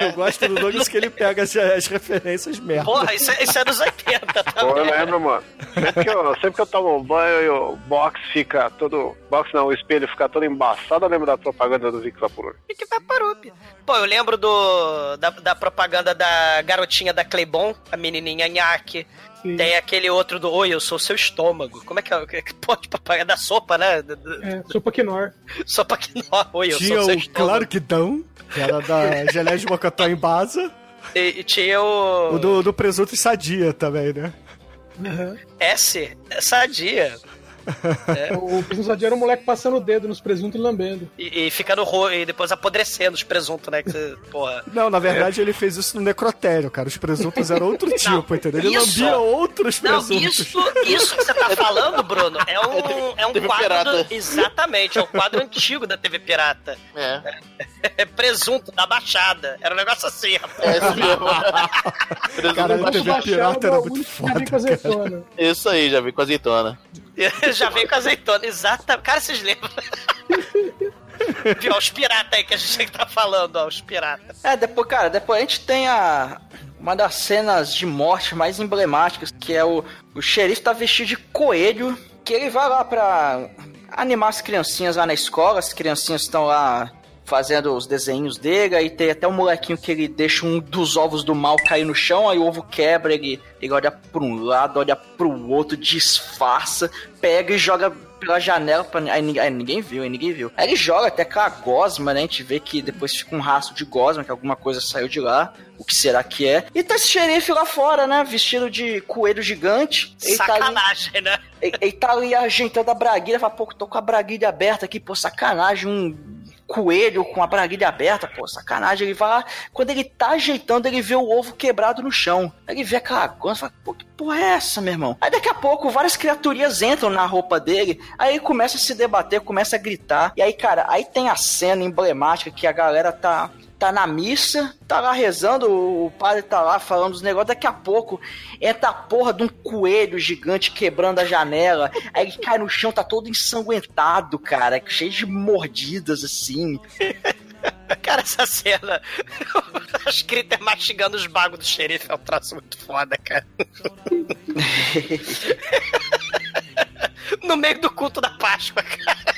[SPEAKER 5] Eu gosto do Douglas que ele pega as, as referências merda.
[SPEAKER 3] Porra, isso, é- isso é dos 80
[SPEAKER 7] Pô, eu lembro, mano. Sempre que eu, sempre que eu tomo banho e o box fica todo. Box não, o espelho fica todo embaçado, eu lembro da propaganda do Vic Vaporub.
[SPEAKER 3] Fica vaporup. Pô, eu lembro do da, da propaganda da garotinha da Claybon, a menininha Nhaque.
[SPEAKER 8] Sim.
[SPEAKER 3] Tem aquele outro do Oi, eu sou seu estômago. Como é que é? Que Pode propaganda da sopa, né?
[SPEAKER 8] É, sopa Quinor.
[SPEAKER 3] Sopa que não. Oi, eu
[SPEAKER 5] Tinha
[SPEAKER 3] sou
[SPEAKER 5] o. Claro que dão, que era da geleia de mocotó em basa.
[SPEAKER 3] E, e tinha o.
[SPEAKER 5] O do, do presunto e sadia também, né?
[SPEAKER 3] S, sadia.
[SPEAKER 8] O presunto sadia era um moleque passando o dedo nos presuntos e lambendo.
[SPEAKER 3] E, e fica no ro... e depois apodrecendo os presuntos, né? Que você, porra.
[SPEAKER 5] Não, na verdade ele fez isso no necrotério, cara. Os presuntos eram outro tipo, entendeu? Ele
[SPEAKER 3] isso-
[SPEAKER 5] lambia outros
[SPEAKER 3] Não,
[SPEAKER 5] presuntos.
[SPEAKER 3] isso, isso que você tá falando, Bruno, é um, é um
[SPEAKER 4] TV
[SPEAKER 3] quadro.
[SPEAKER 4] Pirata.
[SPEAKER 3] do- exatamente, é um quadro antigo da TV Pirata.
[SPEAKER 4] É.
[SPEAKER 3] É presunto da Baixada. Era um negócio assim, rapaz.
[SPEAKER 4] É isso mesmo.
[SPEAKER 5] Caralho, TV pirata era muito foda,
[SPEAKER 8] azeitona.
[SPEAKER 4] Isso aí, já vi com azeitona.
[SPEAKER 3] Já veio com azeitona, exatamente. Cara, vocês lembram? Viu, ó, os piratas aí que a gente tá falando, ó, os piratas.
[SPEAKER 6] É, depois, cara, depois a gente tem a. Uma das cenas de morte mais emblemáticas, que é o, o xerife tá vestido de coelho, que ele vai lá pra animar as criancinhas lá na escola, as criancinhas estão lá fazendo os desenhos dele, aí tem até um molequinho que ele deixa um dos ovos do mal cair no chão, aí o ovo quebra, ele, ele olha pra um lado, olha pro outro, disfarça, pega e joga pela janela, pra, aí, ninguém- aí ninguém viu, aí ninguém viu. Aí ele joga até com a gosma, né, a gente vê que depois fica um rastro de gosma, que alguma coisa saiu de lá, o que será que é? E tá esse xerife lá fora, né, vestido de coelho gigante. Ele tá ali-
[SPEAKER 3] Sacanagem, né?
[SPEAKER 6] ele, ele tá ali ajeitando a braguilha, fala, pô, tô com a braguilha aberta aqui, pô, sacanagem, um coelho com a braguilha aberta, pô, sacanagem. Ele vai lá, quando ele tá ajeitando, ele vê o ovo quebrado no chão. Ele vê aquela coisa, fala, pô, que porra é essa, meu irmão? Aí daqui a pouco, várias criaturinhas entram na roupa dele, aí ele começa a se debater, começa a gritar. E aí, cara, aí tem a cena emblemática que a galera tá tá na missa, tá lá rezando, o padre tá lá falando os negócios, daqui a pouco entra a porra de um coelho gigante quebrando a janela, aí ele cai no chão, tá todo ensanguentado, cara, cheio de mordidas, assim.
[SPEAKER 3] Cara, essa cena. As critas mastigando os bagos do xerife é um traço muito foda, cara. no meio do culto da Páscoa, cara.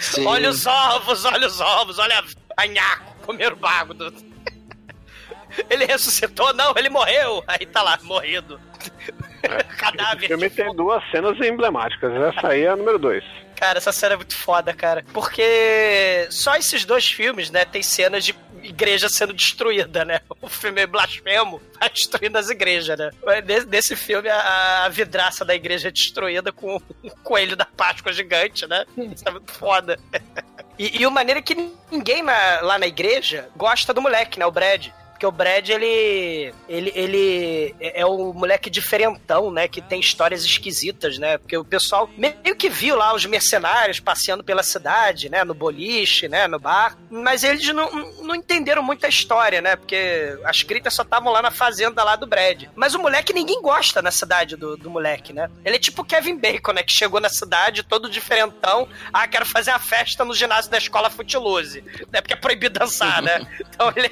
[SPEAKER 6] Sim.
[SPEAKER 3] Olha os ovos, olha os ovos, olha a nhaco, comer o bago do. Ele ressuscitou? Não, ele morreu. Aí tá lá, morrido.
[SPEAKER 7] Esse
[SPEAKER 3] Cadáver.
[SPEAKER 7] filme tem duas cenas emblemáticas. Essa aí é a número dois.
[SPEAKER 3] Cara, essa cena é muito foda, cara. Porque só esses dois filmes, né, tem cenas de igreja sendo destruída, né? O filme é blasfemo, vai destruindo as igrejas, né? Nesse, filme, a, a vidraça da igreja é destruída com o coelho da Páscoa gigante, né? Isso é muito foda. E, e o maneiro é que ninguém na- lá na igreja gosta do moleque, né? O Brad. Porque o Brad, ele, ele. Ele é é o moleque diferentão, né? Que tem histórias esquisitas, né? Porque o pessoal meio que viu lá os mercenários passeando pela cidade, né? No boliche, né? No bar. Mas eles não, não entenderam muito a história, né? Porque as críticas só estavam lá na fazenda lá do Brad. Mas o moleque, ninguém gosta na cidade do, do moleque, né? Ele é tipo o Kevin Bacon, né? Que chegou na cidade todo diferentão. Ah, quero fazer a festa no ginásio da escola Footloose. Né? Porque é proibido dançar, né? Então ele.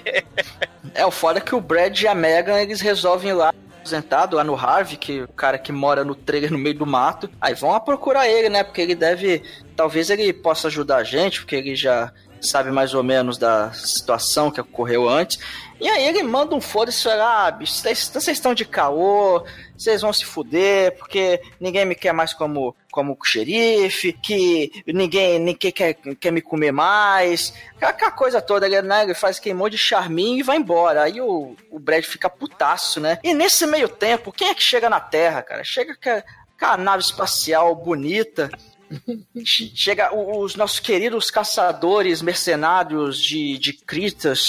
[SPEAKER 6] É, o foda é que o Brad e a Megan, eles resolvem ir lá aposentado lá no Harvey, que o cara que mora no trailer no meio do mato. Aí vão lá procurar ele, né? Porque ele deve. Talvez ele possa ajudar a gente, porque ele já sabe mais ou menos da situação que ocorreu antes. E aí ele manda um foda-se e fala: Ah, bicho, vocês estão de caô, vocês vão se fuder, porque ninguém me quer mais como, como xerife, que ninguém, ninguém quer, quer me comer mais. Aquela coisa toda, ele, né, ele faz queimou de charminho e vai embora. Aí o, o Brad fica putaço, né? E nesse meio tempo, quem é que chega na Terra, cara? Chega com a, com a nave espacial bonita. Che- Chega o- os nossos queridos caçadores mercenários de, de Critas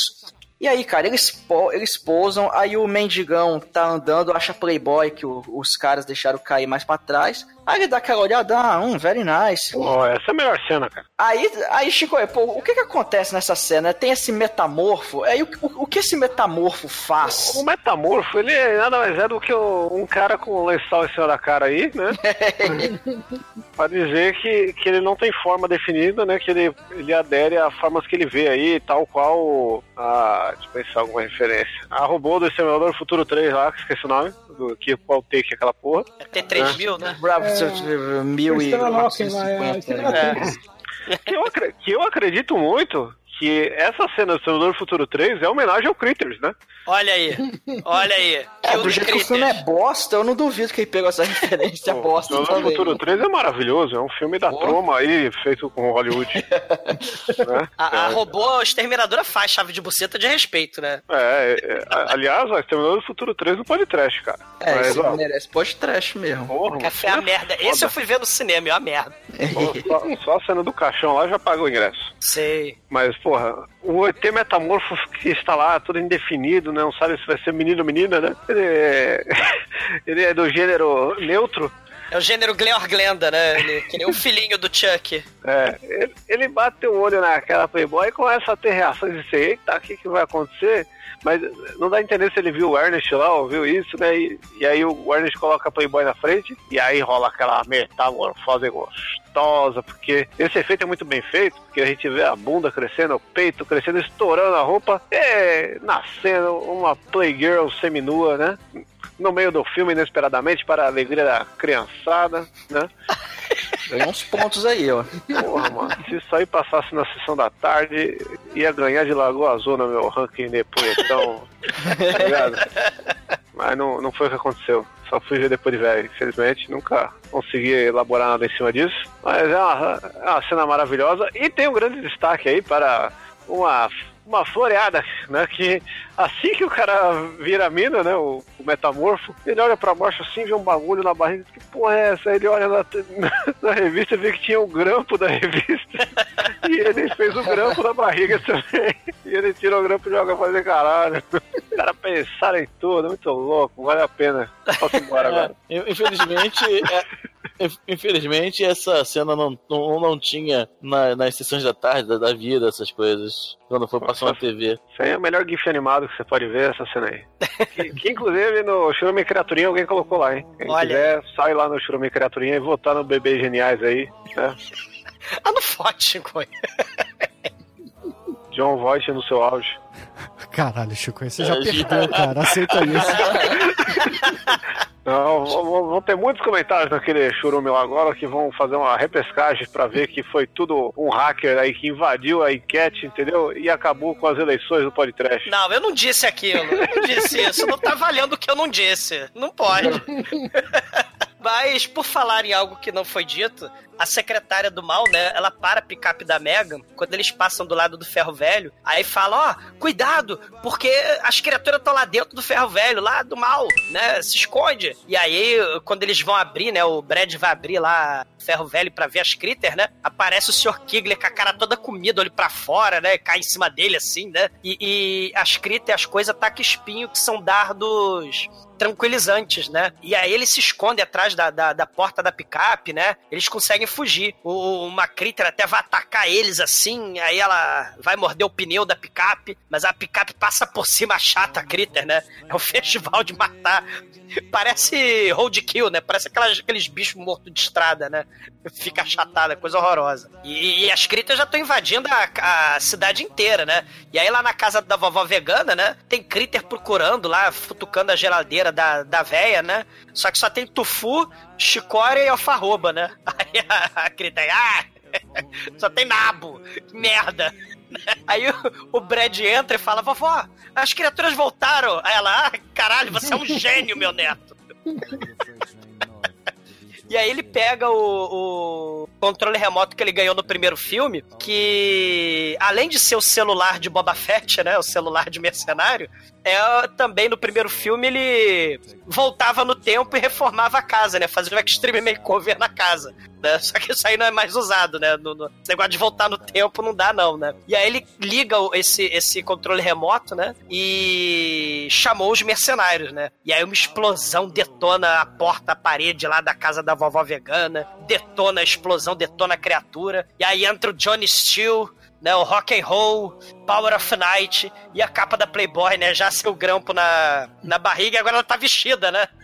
[SPEAKER 6] E aí, cara, eles, eles pousam, aí o mendigão tá andando, acha Playboy que o- os caras deixaram cair mais pra trás. Aí ele dá aquela olhada, ah, um, very nice.
[SPEAKER 7] Pô, essa é a melhor cena, cara.
[SPEAKER 6] Aí, aí Chico, pô, o que que acontece nessa cena? Tem esse metamorfo, aí o, o, o que esse metamorfo faz?
[SPEAKER 7] O metamorfo, ele é nada mais é do que o- um cara com um lençol em cima da cara aí, né? pra dizer que, que ele não tem forma definida, né? Que ele, ele adere a formas que ele vê aí, tal qual a. Deixa eu pensar alguma referência. A robô do Exterminador Futuro 3 lá, que esqueci o nome, do que qual take aquela porra.
[SPEAKER 3] É T3000, né?
[SPEAKER 6] Bravo,
[SPEAKER 8] É,
[SPEAKER 6] mil e
[SPEAKER 8] Estrela Locken lá, é a
[SPEAKER 6] 450,
[SPEAKER 8] Estrela
[SPEAKER 6] né?
[SPEAKER 7] Eu, acre- que eu acredito muito que essa cena do Exterminador Futuro 3 é homenagem ao Critters, né?
[SPEAKER 3] Olha aí. Olha aí.
[SPEAKER 6] É,
[SPEAKER 3] o
[SPEAKER 6] do jeito que o filme é bosta, eu não duvido que ele pegou essa referência
[SPEAKER 7] O
[SPEAKER 6] bosta
[SPEAKER 7] Exterminador
[SPEAKER 6] também.
[SPEAKER 7] Futuro 3 é maravilhoso, é um filme da troma aí, feito com Hollywood. né?
[SPEAKER 3] A, a
[SPEAKER 7] É.
[SPEAKER 3] robô exterminadora faz chave de buceta de respeito, né?
[SPEAKER 7] É, é, é, aliás, o Exterminador do Futuro 3 não pode trash, cara.
[SPEAKER 6] É,
[SPEAKER 7] Mas,
[SPEAKER 6] isso
[SPEAKER 7] ó,
[SPEAKER 6] merece post-trash mesmo.
[SPEAKER 7] porra,
[SPEAKER 3] Café é a merda. Esse eu fui ver no cinema, é uma merda.
[SPEAKER 7] só, só- só a cena do caixão lá já pagou o ingresso.
[SPEAKER 3] Sei.
[SPEAKER 7] Mas, porra, o ET metamorfo que está lá, todo indefinido, né? Não sabe se vai ser menino ou menina, né? Ele é, ele é do gênero neutro.
[SPEAKER 3] É o gênero Gleor Glenda, né? Ele, que nem o filhinho do Chuck.
[SPEAKER 7] É, ele, ele bate o olho naquela Playboy e começa a ter reações e dizer, eita, o que, que vai acontecer? Mas não dá a entender se ele viu o Ernest lá, ouviu isso, né? E, e aí o Ernest coloca a Playboy na frente e aí rola aquela metamorfose gostosa, porque esse efeito é muito bem feito, porque a gente vê a bunda crescendo, o peito crescendo, estourando a roupa, é nascendo uma Playgirl seminua, né? No meio do filme, inesperadamente, para a alegria da criançada, né?
[SPEAKER 6] Ganhou uns pontos aí, ó.
[SPEAKER 7] Porra, mano, se isso aí passasse na sessão da tarde, ia ganhar de Lagoa Azul no meu ranking de punhetão. tá ligado? Mas não, não foi o que aconteceu. Só fui ver depois de velho, infelizmente. Nunca consegui elaborar nada em cima disso. Mas é uma, é uma cena maravilhosa. E tem um grande destaque aí para uma, uma floreada, né? Que assim que o cara vira a mina, né? O, o metamorfo, ele olha pra baixo assim, vê um bagulho na barriga. Que porra é essa? Aí ele olha na, na revista e vê que tinha o grampo da revista. E ele fez o grampo na barriga também. E ele tira o grampo e joga pra fazer caralho. Os caras pensaram em tudo, muito louco, vale a pena. Posso ir embora agora.
[SPEAKER 4] É, Infelizmente, é, infelizmente essa cena não, não, não tinha na- nas sessões da tarde, da, da vida, essas coisas. Quando foi passar na TV.
[SPEAKER 7] Isso aí é o melhor GIF animado que você pode ver, essa cena aí. Que, que, inclusive no Churume Criaturinha alguém colocou lá, hein? Quem
[SPEAKER 3] Olha.
[SPEAKER 7] quiser, sai lá no Churume Criaturinha e votar no Bebês Geniais aí. Né?
[SPEAKER 3] Ah, não fode, Chico.
[SPEAKER 7] John Voight no seu auge.
[SPEAKER 5] Caralho, Chico, você já
[SPEAKER 4] É,
[SPEAKER 5] perdeu, cara. Aceita isso.
[SPEAKER 7] Não, vão, ter muitos comentários naquele churume lá agora que vão fazer uma repescagem pra ver que foi tudo um hacker aí que invadiu a enquete, entendeu? E acabou com as eleições do podcast.
[SPEAKER 3] Não, eu não disse aquilo. Eu não disse isso. Não tá valendo o que eu não disse. Não pode. Mas, por falar em algo que não foi dito, a secretária do mal, né? Ela para a picape da Megan quando eles passam do lado do ferro velho. Aí fala: Ó, cuidado, porque as criaturas estão lá dentro do ferro velho, lá do mal, né? Se esconde. E aí, quando eles vão abrir, né? O Brad vai abrir lá ferro velho pra ver as critters, né? Aparece o Sr. Kigler com a cara toda comida, olho pra fora, né? Cai em cima dele assim, né? E, e as critters, as coisas, taca espinho, que são dardos tranquilizantes, né? E aí eles se escondem atrás da, da, da porta da picape, né? Eles conseguem fugir. O, uma critter até vai atacar eles assim, aí ela vai morder o pneu da picape, mas a picape passa por cima chata a critter, né? É um festival de matar. Parece roadkill, né? Parece aquelas, aqueles bichos mortos de estrada, né? Fica achatada, coisa horrorosa. E, e as critters já estão invadindo a, a cidade inteira, né? E aí lá na casa da vovó vegana, né? Tem critter procurando lá, futucando a geladeira da, da véia, né? Só que só tem tufu, chicória e alfarroba, né? Aí a, a critter, ah! Só tem nabo. Que merda. Aí o, o Brad entra e fala: Vovó, as criaturas voltaram. Aí ela, ah, caralho, você é um gênio, meu neto. E aí ele pega o, o controle remoto que ele ganhou no primeiro filme, que além de ser o celular de Boba Fett, né? O celular de mercenário, é também no primeiro filme ele voltava no tempo e reformava a casa, né? Fazia um extreme makeover na casa. Né? Só que isso aí não é mais usado, né? No, no, esse negócio de voltar no tempo não dá, não, né? E aí ele liga esse, esse controle remoto, né? E chamou os mercenários, né? E aí uma explosão detona a porta, a parede lá da casa da vovó vegana, detona a explosão, detona a criatura. E aí entra o Johnny Steele, né, o rock and roll, Power of Night e a capa da Playboy, né, já seu grampo na, na barriga agora ela tá vestida, né?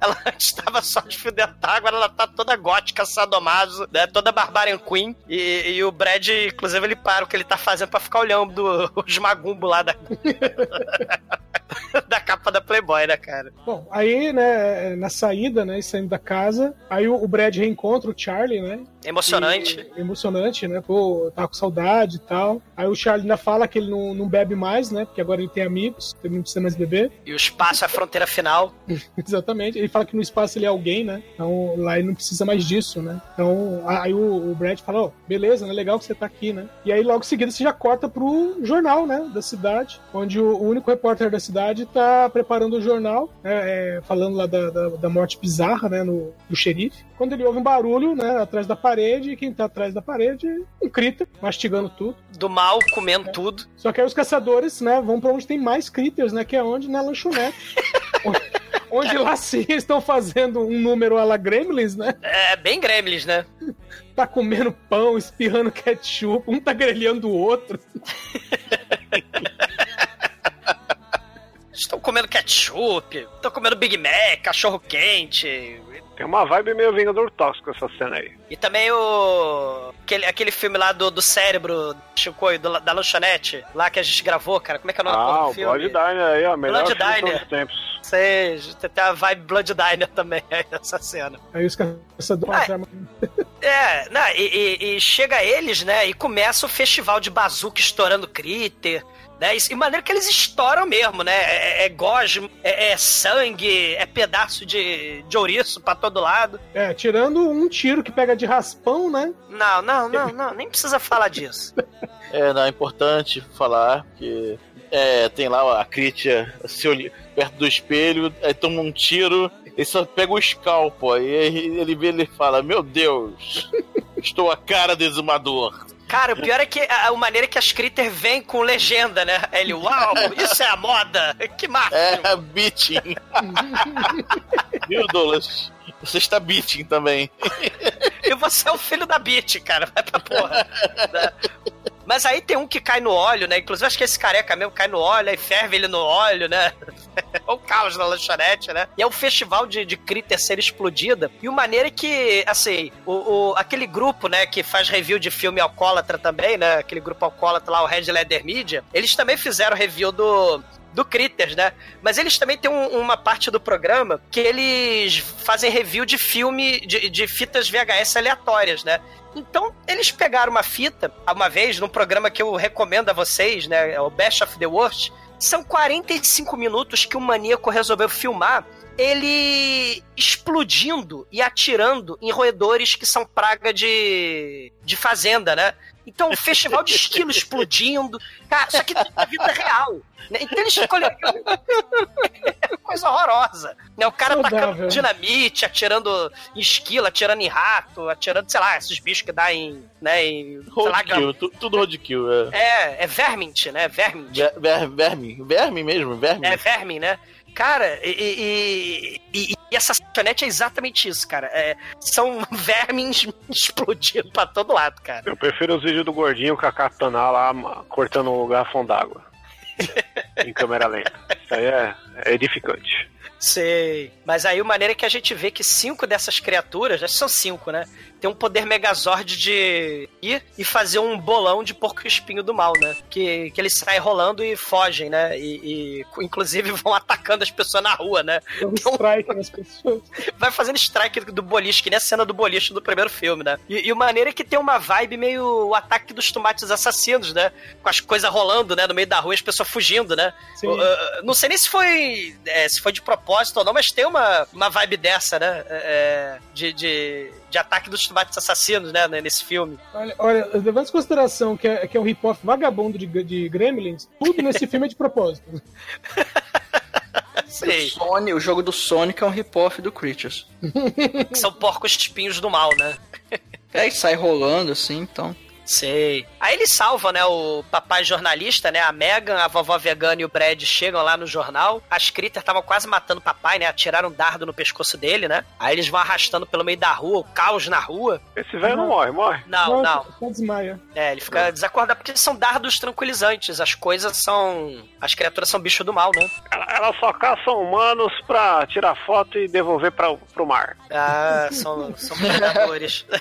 [SPEAKER 3] Ela estava só de fio dental, agora ela tá toda gótica, sadomaso, né? Toda Barbarian Queen. E, e o Brad, inclusive, ele para o que ele tá fazendo pra ficar olhando os magumbo lá da. da capa da Playboy, né, cara?
[SPEAKER 8] Bom, aí, né, na saída, né, saindo da casa, aí o Brad reencontra o Charlie, né?
[SPEAKER 3] Emocionante.
[SPEAKER 8] E- emocionante, né? Pô, tava com saudade e tal. Aí o Charlie ainda fala que ele não, não bebe mais, né? Porque agora ele tem amigos, ele não precisa mais beber.
[SPEAKER 3] E o espaço é a fronteira final.
[SPEAKER 8] Exatamente. Ele fala que no espaço ele é alguém, né? Então lá ele não precisa mais disso, né? Então aí o, o Brad fala, ó, beleza, né? Legal que você tá aqui, né? E aí logo em seguida você já corta pro jornal, né? Da cidade, onde o, o único repórter da cidade tá preparando o jornal, né, é, falando lá da, da, da morte bizarra, né? No, do xerife. Quando ele ouve um barulho, né? Atrás da parede, e quem tá atrás da parede, um Krita, mastigando tudo.
[SPEAKER 3] Do mal, comendo tudo.
[SPEAKER 8] Só que aí os caçadores, né, vão pra onde tem mais critters, né? Que é onde? Na lanchonete. onde, onde lá sim estão fazendo um número a la Gremlins, né?
[SPEAKER 3] É bem gremlins, né?
[SPEAKER 8] Tá comendo pão, espirrando ketchup, um tá grelhando o outro.
[SPEAKER 3] Estão comendo ketchup, estão comendo Big Mac, cachorro quente.
[SPEAKER 7] Tem uma vibe meio Vingador Tóxico essa cena aí.
[SPEAKER 3] E também o. Aquele, aquele filme lá do, do cérebro, Chico, do, da lanchonete, lá que a gente gravou, cara. Como é que é o nome
[SPEAKER 7] Ah,
[SPEAKER 3] do
[SPEAKER 7] o
[SPEAKER 3] filme?
[SPEAKER 7] Blood Diner aí, ó. Melhor
[SPEAKER 3] Blood
[SPEAKER 7] filme
[SPEAKER 3] Diner.
[SPEAKER 7] todos os tempos.
[SPEAKER 3] Sei, tem a vibe Blood Diner também aí nessa cena.
[SPEAKER 8] Aí os caçadores.
[SPEAKER 3] Ah, É, não, e, e- e chega eles, né, e começa o festival de bazuca estourando critter, né, e, maneira que eles estouram mesmo, né, é, é gosmo, é, é sangue, é pedaço de, de ouriço pra todo lado.
[SPEAKER 8] É, tirando um tiro que pega de raspão, né?
[SPEAKER 3] Não, não, não, não, nem precisa falar disso.
[SPEAKER 4] É, não, é importante falar que é, tem lá a Kritia se olha- perto do espelho, aí toma um tiro, ele só pega o escalpo, aí ele vê ele fala, meu Deus, estou a cara do exumador.
[SPEAKER 3] Cara, o pior é que a, a maneira que as critter vêm com legenda, né, ele, uau, isso é a moda, que máximo.
[SPEAKER 4] É, beating. Viu, Douglas? Você está beating também.
[SPEAKER 3] E você é o filho da Beat, cara. Vai pra porra. Mas aí tem um que cai no óleo, né? Inclusive, acho que esse careca mesmo cai no óleo, aí ferve ele no óleo, né? o caos na lanchonete, né? E é o festival de, de critter ser explodida. E o maneiro é que, assim, o, o- aquele grupo, né, que faz review de filme alcoólatra também, né? Aquele grupo alcoólatra lá, o Red Leather Media, eles também fizeram review do, do Critters, né? Mas eles também têm um- uma parte do programa que eles fazem review de filme, de, de fitas VHS aleatórias, né? Então, eles pegaram uma fita, uma vez, num programa que eu recomendo a vocês, né? É o Best of the Worst. São 45 minutos que o maníaco resolveu filmar ele explodindo e atirando em roedores que são praga de, de fazenda, né? Então, um festival de esquilo explodindo. Cara, só que na vida real. Né? Então eles olhando. Coisa horrorosa. Né? O cara
[SPEAKER 8] Saudável.
[SPEAKER 3] tacando dinamite, atirando em esquilo, atirando em rato, atirando, sei lá, esses bichos que dá em. Né, em sei lá,
[SPEAKER 4] Roadkill, tu- tudo roadkill. É.
[SPEAKER 3] é, é vermint, né? Vermint.
[SPEAKER 4] Ver, ver, verme. Verme mesmo, verme.
[SPEAKER 3] É verme, né? Cara, e, e, e- e essa lanchonete é exatamente isso, cara. É, são vermes explodindo pra todo lado, cara.
[SPEAKER 7] Eu prefiro os vídeos do gordinho com a katana lá cortando o garrafão d'água. em câmera lenta. Isso aí é, é edificante.
[SPEAKER 3] Sei. Mas aí o maneiro é que a gente vê que cinco dessas criaturas, acho que são cinco, né? Tem um poder megazord de ir e fazer um bolão de porco espinho do mal, né? Que, que eles saem rolando e fogem, né? E, e, inclusive vão atacando as pessoas na rua, né?
[SPEAKER 8] Um strike nas pessoas.
[SPEAKER 3] vai fazendo strike do boliche, que nem a cena do boliche do primeiro filme, né? E, e o maneiro é que tem uma vibe meio o ataque dos tomates assassinos, né? Com as coisas rolando, né? No meio da rua, as pessoas fugindo, né?
[SPEAKER 8] Sim.
[SPEAKER 3] Uh, não sei nem se foi, é, se foi de propósito propósito ou não, mas tem uma, uma vibe dessa, né? É, de, de, de ataque dos tomates assassinos, né? Nesse filme.
[SPEAKER 8] Olha, olha levando em consideração que é, que é um hip-hop vagabundo de, de Gremlins, tudo nesse filme é de propósito.
[SPEAKER 6] O, Sony, o jogo do Sonic é um rip-off do Creatures.
[SPEAKER 3] Que são porcos espinhos do mal, né?
[SPEAKER 6] É, e sai rolando assim, então.
[SPEAKER 3] Sei. Aí ele salva, né, o papai jornalista, né, a Megan, a vovó vegana e o Brad chegam lá no jornal. As Critter estavam quase matando o papai, né, atiraram um dardo no pescoço dele, né. Aí eles vão arrastando pelo meio da rua, o caos na rua.
[SPEAKER 7] Esse velho não morre, morre?
[SPEAKER 3] Não, não.
[SPEAKER 8] Só desmaia.
[SPEAKER 3] É, ele fica desacordado porque são dardos tranquilizantes. As coisas são... As criaturas são bicho do mal, né.
[SPEAKER 7] Ela, ela só caça humanos pra tirar foto e devolver pra, pro mar.
[SPEAKER 3] Ah, são, são predadores.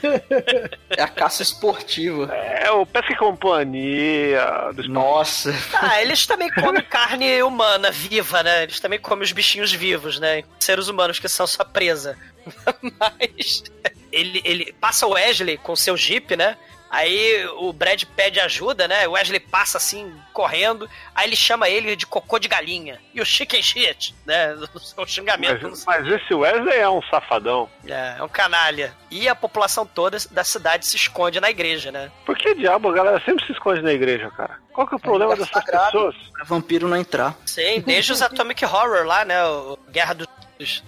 [SPEAKER 6] É a caça esportiva.
[SPEAKER 7] É o Pesca e Companhia. Dos...
[SPEAKER 6] Nossa.
[SPEAKER 3] Ah, eles também comem carne humana, viva, né? Eles também comem os bichinhos vivos, né? Seres humanos que são sua presa. Mas ele, ele passa o Wesley com seu jeep, né? Aí o Brad pede ajuda, né? O Wesley passa assim, correndo. Aí ele chama ele de cocô de galinha. E o chicken shit, né? O xingamento.
[SPEAKER 7] Mas, mas esse Wesley é um safadão.
[SPEAKER 3] É, é um canalha. E a população toda da cidade se esconde na igreja, né?
[SPEAKER 7] Por que diabo a galera sempre se esconde na igreja, cara? Qual que é o problema dessas pessoas?
[SPEAKER 6] Pra vampiro não entrar.
[SPEAKER 3] Sim, desde os Atomic Horror lá, né? O Guerra dos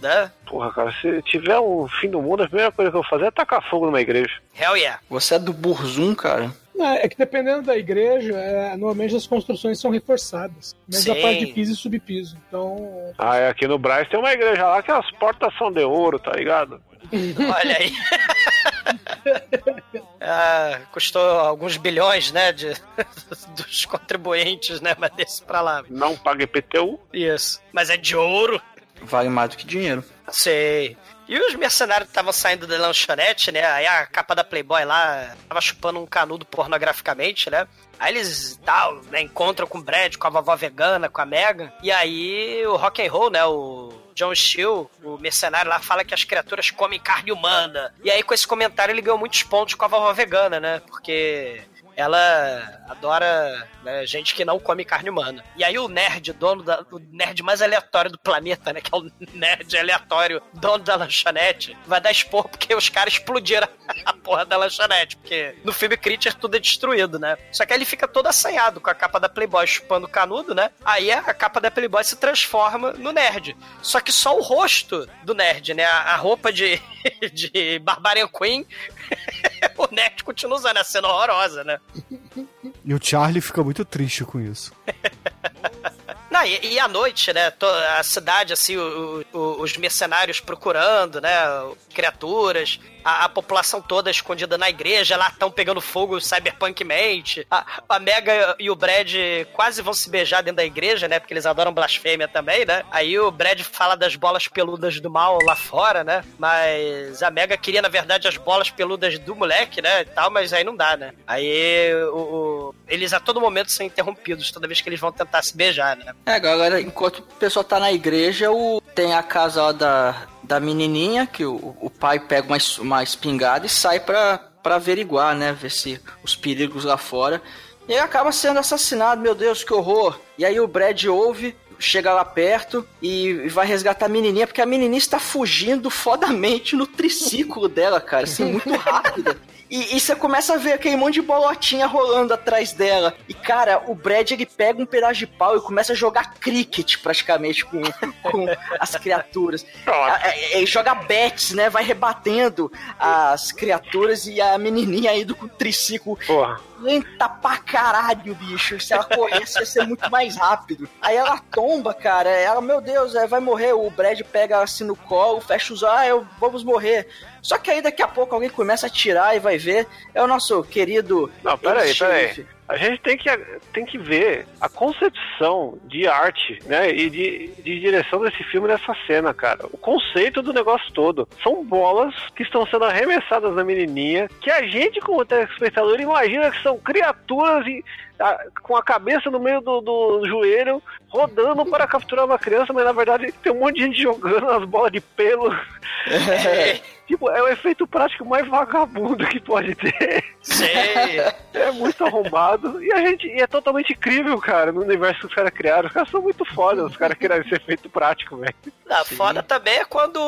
[SPEAKER 3] né?
[SPEAKER 7] Porra, cara, se tiver um fim do mundo, a primeira coisa que eu vou fazer é tacar fogo numa igreja.
[SPEAKER 3] Hell yeah.
[SPEAKER 6] Você é do Burzum, cara.
[SPEAKER 8] É, é que dependendo da igreja, é, normalmente as construções são reforçadas. Mas a
[SPEAKER 3] Sim.
[SPEAKER 8] parte de piso e subpiso. Então.
[SPEAKER 7] Ah, é, aqui no Braz tem uma igreja lá que as portas são de ouro, tá ligado?
[SPEAKER 3] Olha aí. Ah, custou alguns bilhões, né? De, dos contribuintes, né? Mas desse pra lá.
[SPEAKER 7] Não paga IPTU.
[SPEAKER 3] Isso. Mas é de ouro.
[SPEAKER 6] Vale mais do que dinheiro.
[SPEAKER 3] Sei. E os mercenários estavam saindo da lanchonete, né? Aí a capa da Playboy lá tava chupando um canudo pornograficamente, né? Aí eles tal, né, encontram com o Brad, com a vovó vegana, com a Megan. E aí o rock and roll, né? O John Steele, o mercenário lá, fala que as criaturas comem carne humana. E aí com esse comentário ele ganhou muitos pontos com a vovó vegana, né? Porque ela adora né, gente que não come carne humana. E aí o nerd, dono da, o nerd mais aleatório do planeta, né, que é o nerd aleatório, dono da lanchonete, vai dar expor porque os caras explodiram a porra da lanchonete, porque no filme Creature tudo é destruído, né? Só que aí ele fica todo assanhado com a capa da Playboy chupando canudo, né? Aí a capa da Playboy se transforma no nerd. Só que só o rosto do nerd, né? A, a roupa de, de Barbarian Queen, o nerd continua usando a cena horrorosa, né?
[SPEAKER 5] E o Charlie fica muito triste com isso.
[SPEAKER 3] Não, e, e à noite, né? A cidade, assim, o- o- os mercenários procurando, né? Criaturas, a, a população toda escondida na igreja, lá estão pegando fogo cyberpunkmente. A, a Mega e o Brad quase vão se beijar dentro da igreja, né? Porque eles adoram blasfêmia também, né? Aí o Brad fala das bolas peludas do mal lá fora, né? Mas a Mega queria, na verdade, as bolas peludas do moleque, né? E tal, mas aí não dá, né? Aí o- o- eles a todo momento são interrompidos toda vez que eles vão tentar se beijar, né?
[SPEAKER 6] É, galera, enquanto o pessoal tá na igreja, o... tem a casa ó, da, da menininha, que o, o pai pega uma, uma espingarda e sai pra, pra averiguar, né? Ver se os perigos lá fora. E aí acaba sendo assassinado, meu Deus, que horror. E aí o Brad ouve, chega lá perto e e vai resgatar a menininha, porque a menininha está fugindo fodamente no triciclo dela, cara, assim, muito rápida. E, e você começa a ver aquele monte de bolotinha rolando atrás dela. E, cara, o Brad, ele pega um pedaço de pau e começa a jogar cricket, praticamente, com, com as criaturas. A- a- Ele joga bets, né? Vai rebatendo as criaturas e a menininha indo com o triciclo
[SPEAKER 7] Porra.
[SPEAKER 6] lenta pra caralho, bicho. Se ela corresse, ia ser muito mais rápido. Aí ela tomba, cara. Ela, meu Deus, é, vai morrer. O Brad pega ela assim no colo, fecha os olhos, ah, eu, vamos morrer. Só que aí daqui a pouco alguém começa a atirar e vai ver. É o nosso querido.
[SPEAKER 7] Não, peraí, peraí. A gente tem que, tem que ver a concepção de arte, né, e de, de direção desse filme nessa cena, cara. O conceito do negócio todo. São bolas que estão sendo arremessadas na menininha, que a gente, como telespectador, imagina que são criaturas e, a- com a cabeça no meio do, do joelho, rodando para capturar uma criança, mas na verdade tem um monte de gente jogando as bolas de pelo. É, tipo, é o efeito prático mais vagabundo que pode ter.
[SPEAKER 3] Sei.
[SPEAKER 7] É muito arrombado. E a gente e é totalmente incrível, cara, no universo que os caras criaram. Os caras são muito foda, os caras criaram esse efeito prático, velho.
[SPEAKER 3] Foda também é quando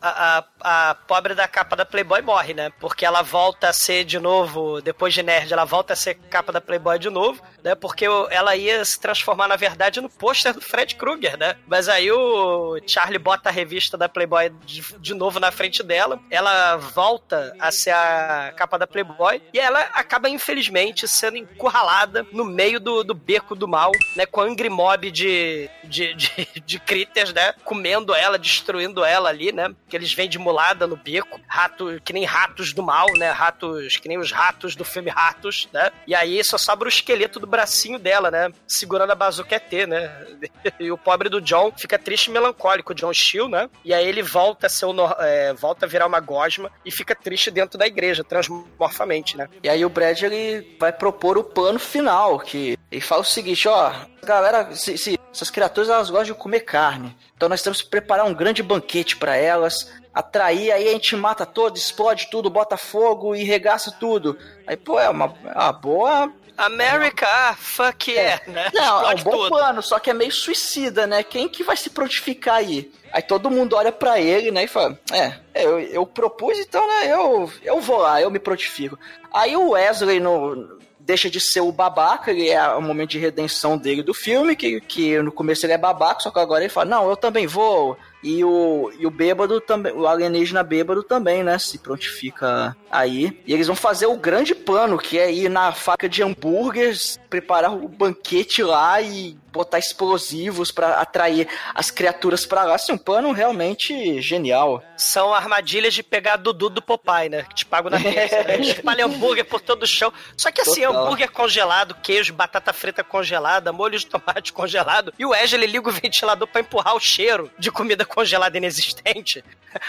[SPEAKER 3] a, a, a pobre da capa da Playboy morre, né? Porque ela volta a ser de novo, depois de nerd, ela volta a ser capa da Playboy de novo, né? Porque ela ia se transformar, na verdade, no pôster do Fred Krueger, né? Mas aí o Charlie bota a revista da Playboy de, de novo na frente dela, ela volta a ser a capa da Playboy e ela acaba, infelizmente, sendo encurralada no meio do, do beco do mal, né? Com a Angry Mob de, de, de, de critters, né? Comendo ela, destruindo ela ali, né? Que eles vêm de mulada no beco, rato, que nem ratos do mal, né? Ratos, que nem os ratos do filme Ratos, né? E aí só sobra o esqueleto do bracinho dela, né? Segurando a bazuca ET, né? E o pobre do John fica triste e melancólico, o John Shield, né? E aí ele volta a ser o, é, volta a uma gosma e fica triste dentro da igreja, transmorfamente, né?
[SPEAKER 6] E aí o Brad ele vai propor o plano final, que ele fala o seguinte, ó, galera, se, se- essas criaturas elas gostam de comer carne, então nós temos que preparar um grande banquete pra elas, atrair, aí a gente mata todos, explode tudo, bota fogo e regaça tudo. Aí, pô, é uma, é uma boa...
[SPEAKER 3] America, ah, fuck yeah, né?
[SPEAKER 6] Não, é um
[SPEAKER 3] Explode
[SPEAKER 6] bom
[SPEAKER 3] tudo.
[SPEAKER 6] plano, só que é meio suicida, né? Quem que vai se prontificar aí? Aí todo mundo olha pra ele, né, e fala, é, eu, eu propus, então, né, eu, eu vou lá, eu me prontifico. Aí o Wesley no, deixa de ser o babaca, ele é o momento de redenção dele do filme, que, que no começo ele é babaca, só que agora ele fala, não, eu também vou. E o, e o bêbado também, o alienígena bêbado também, né, se prontifica aí. E eles vão fazer o grande plano, que é ir na fábrica de hambúrgueres, preparar o banquete lá e botar explosivos pra atrair as criaturas pra lá. Assim, um plano realmente genial.
[SPEAKER 3] São armadilhas de pegar Dudu do Popeye, né? Que te pago na mesa. Né? Espalha hambúrguer por todo o chão. Só que assim,
[SPEAKER 6] Total.
[SPEAKER 3] hambúrguer congelado, queijo, batata frita congelada, molho de tomate congelado. E o Wesley liga o ventilador pra empurrar o cheiro de comida congelada inexistente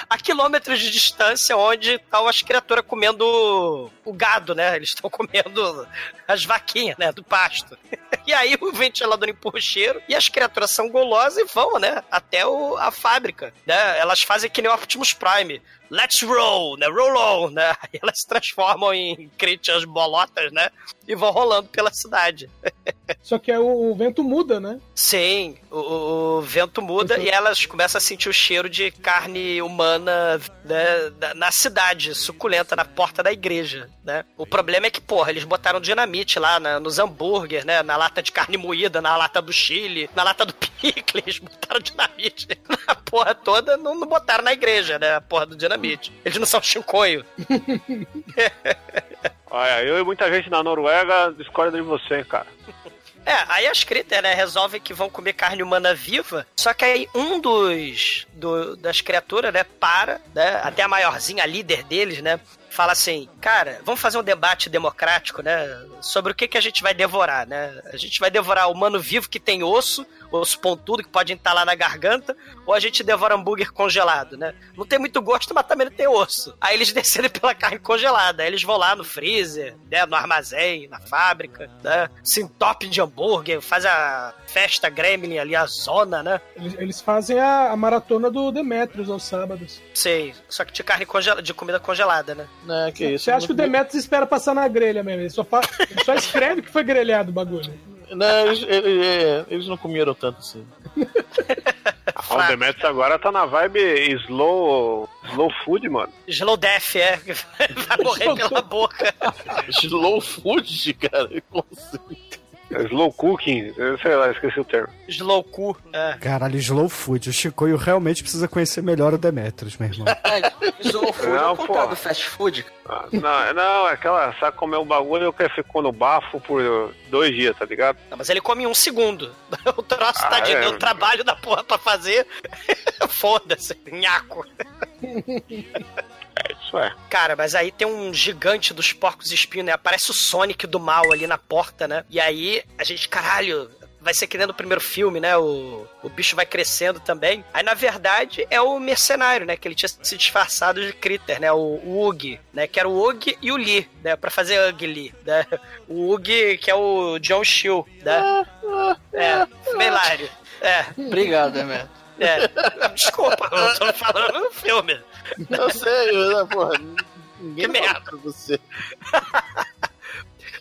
[SPEAKER 3] a quilômetros de distância onde estão as criaturas comendo o gado, né? Eles estão comendo as vaquinhas, né? Do pasto. E aí o ventilador empurra o cheiro e as criaturas são golosas e vão, né? Até o- a fábrica, né? Elas fazem que nem o Optimus Prime. Let's roll, né? Roll on, né? Aí elas se transformam em creatures bolotas, né? E vão rolando pela cidade.
[SPEAKER 8] Só que o, o vento muda, né?
[SPEAKER 3] Sim, o, o- vento muda e elas começam a sentir o cheiro de carne humana né, na cidade, suculenta, na porta da igreja, né? O problema é que, porra, eles botaram dinamite lá na- nos hambúrguer, né? Na lata de carne moída, na lata do chile, na lata do picles, botaram dinamite na porra toda, não, não botaram na igreja, né? A porra do dinamite. Eles não são chincoio.
[SPEAKER 7] Olha, eu e muita gente na Noruega discorda de você, cara.
[SPEAKER 3] É, aí as critters, né, resolvem que vão comer carne humana viva, só que aí um dos do- das criaturas, né, para, né, até a maiorzinha, a líder deles, né, fala assim, cara, vamos fazer um debate democrático, né, sobre o que que a gente vai devorar, né? A gente vai devorar o humano vivo que tem osso, osso pontudo que pode entalar na garganta, ou a gente devora hambúrguer congelado, né? Não tem muito gosto, mas também não tem osso. Aí eles decidem pela carne congelada, aí eles vão lá no freezer, né, no armazém, na fábrica, né, se entopem de hambúrguer, faz a festa gremlin ali, a zona, né?
[SPEAKER 8] Eles, eles fazem a, a maratona do Demetrius aos sábados.
[SPEAKER 3] Sei, só que de carne congela, de comida congelada, né?
[SPEAKER 4] Né, que isso.
[SPEAKER 8] Você acha que o Demetrius espera passar na grelha mesmo? Ele só, fa- ele só escreve que foi grelhado o bagulho.
[SPEAKER 4] Não, eles, eles, eles não comeram tanto assim.
[SPEAKER 7] Ah, o Demetrius agora tá na vibe slow, slow food, mano.
[SPEAKER 3] Slow death, é. Vai morrer pela boca.
[SPEAKER 4] Slow food, cara. Como assim?
[SPEAKER 7] Slow cooking, sei lá, esqueci o termo.
[SPEAKER 3] Slow cu. É.
[SPEAKER 5] Caralho, slow food. O Chicoio realmente precisa conhecer melhor o Demetrius, meu irmão.
[SPEAKER 6] Slow food é
[SPEAKER 7] Não,
[SPEAKER 6] o contrário do fast food.
[SPEAKER 7] Ah, não, não, é aquela, sabe comer um bagulho que ficou no bafo por dois dias, tá ligado?
[SPEAKER 3] Não, mas ele come em um segundo. O troço,
[SPEAKER 7] Ah,
[SPEAKER 3] tadinho,
[SPEAKER 7] é.
[SPEAKER 3] deu trabalho da porra pra fazer. Foda-se, nhaco.
[SPEAKER 7] É, isso é.
[SPEAKER 3] Cara, mas aí tem um gigante dos porcos espinhos, né? Aparece o Sonic do mal ali na porta, né? E aí a gente, caralho, vai ser que nem no primeiro filme, né? O, o bicho vai crescendo também. Aí, na verdade, é o mercenário, né? Que ele tinha se disfarçado de Critter, né? O, o Ug, né? Que era o Ug e o Lee, né? Pra fazer Ugly, né? O Ug, que é o John Shield, né? É, Melário. É,
[SPEAKER 6] Obrigado, Demetrius.
[SPEAKER 3] é. Desculpa, eu tô falando no filme.
[SPEAKER 4] Eu sei, né, porra. Ninguém
[SPEAKER 3] Que merda.
[SPEAKER 4] pra você.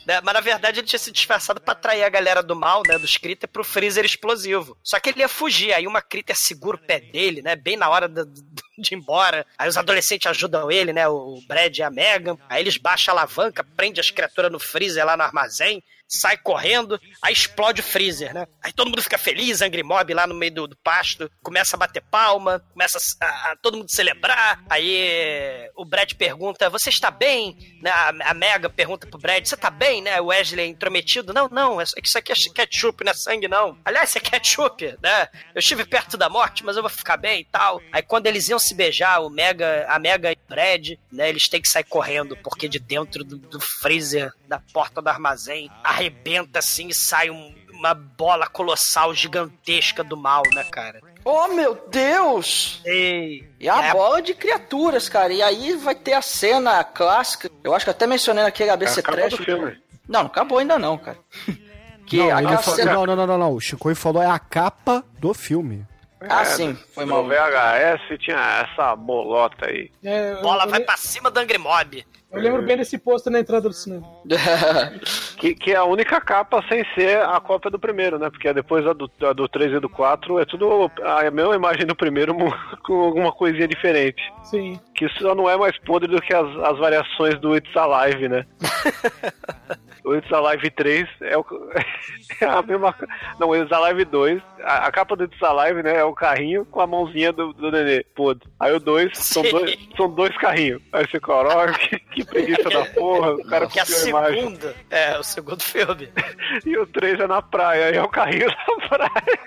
[SPEAKER 3] né? Mas na verdade ele tinha se disfarçado pra atrair a galera do mal, né? Dos Critter pro freezer explosivo. Só que ele ia fugir, aí uma Critter segura o pé dele, né? Bem na hora do- do- de ir embora. Aí os adolescentes ajudam ele, né? O Brad e a Megan. Aí eles baixam a alavanca, prende as criaturas no freezer lá no armazém. Sai correndo, aí explode o freezer, né? Aí todo mundo fica feliz, Angry Mob lá no meio do, do pasto, começa a bater palma, começa a, a- todo mundo celebrar. Aí o Brad pergunta: Você está bem? Né? A, a Mega pergunta pro Brad: Você tá bem, né? O Wesley intrometido: Não, não, é isso aqui é ketchup, não é sangue, não. Aliás, isso é ketchup, né? Eu estive perto da morte, mas eu vou ficar bem e tal. Aí quando eles iam se beijar, o Mega, a Mega e o Brad, né? Eles têm que sair correndo, porque de dentro do, do freezer, da porta do armazém, arrebenta assim e sai um- uma bola colossal gigantesca do mal, né, cara?
[SPEAKER 6] Oh, meu Deus!
[SPEAKER 3] Ei,
[SPEAKER 6] E a
[SPEAKER 3] É.
[SPEAKER 6] bola de criaturas, cara. E aí vai ter a cena clássica. Eu acho que até mencionei naquele ABC
[SPEAKER 7] Acaba
[SPEAKER 6] Trash.
[SPEAKER 7] do filme.
[SPEAKER 6] Não, não acabou ainda não, cara. Que
[SPEAKER 5] não,
[SPEAKER 6] cena...
[SPEAKER 5] não, não, não, não, não. O Chico falou é a capa do filme.
[SPEAKER 6] Ah,
[SPEAKER 7] É,
[SPEAKER 6] sim, foi
[SPEAKER 7] No
[SPEAKER 6] mal.
[SPEAKER 7] VHS tinha essa bolota aí.
[SPEAKER 8] É,
[SPEAKER 3] bola
[SPEAKER 8] eu,
[SPEAKER 3] vai pra cima do Angry Mob.
[SPEAKER 8] eu lembro bem desse pôster na entrada do cinema.
[SPEAKER 7] Que, que é a única capa sem ser a cópia do primeiro, né? Porque depois a do, a do 3 e do 4 é tudo a mesma imagem do primeiro com alguma coisinha diferente.
[SPEAKER 8] Sim.
[SPEAKER 7] Que só não é mais podre do que as, as variações do It's Alive, né? o It's Alive 3 é, o, é a mesma. Não, o It's Alive 2, a, a capa do It's Alive, né? É o carrinho com a mãozinha do, do nenê podre. Aí o 2 são dois, são dois carrinhos. Aí você coloca, que, que preguiça da porra, o cara
[SPEAKER 3] Que a segunda. É, o segundo filme.
[SPEAKER 7] E o 3 é na praia, aí é o carrinho da praia.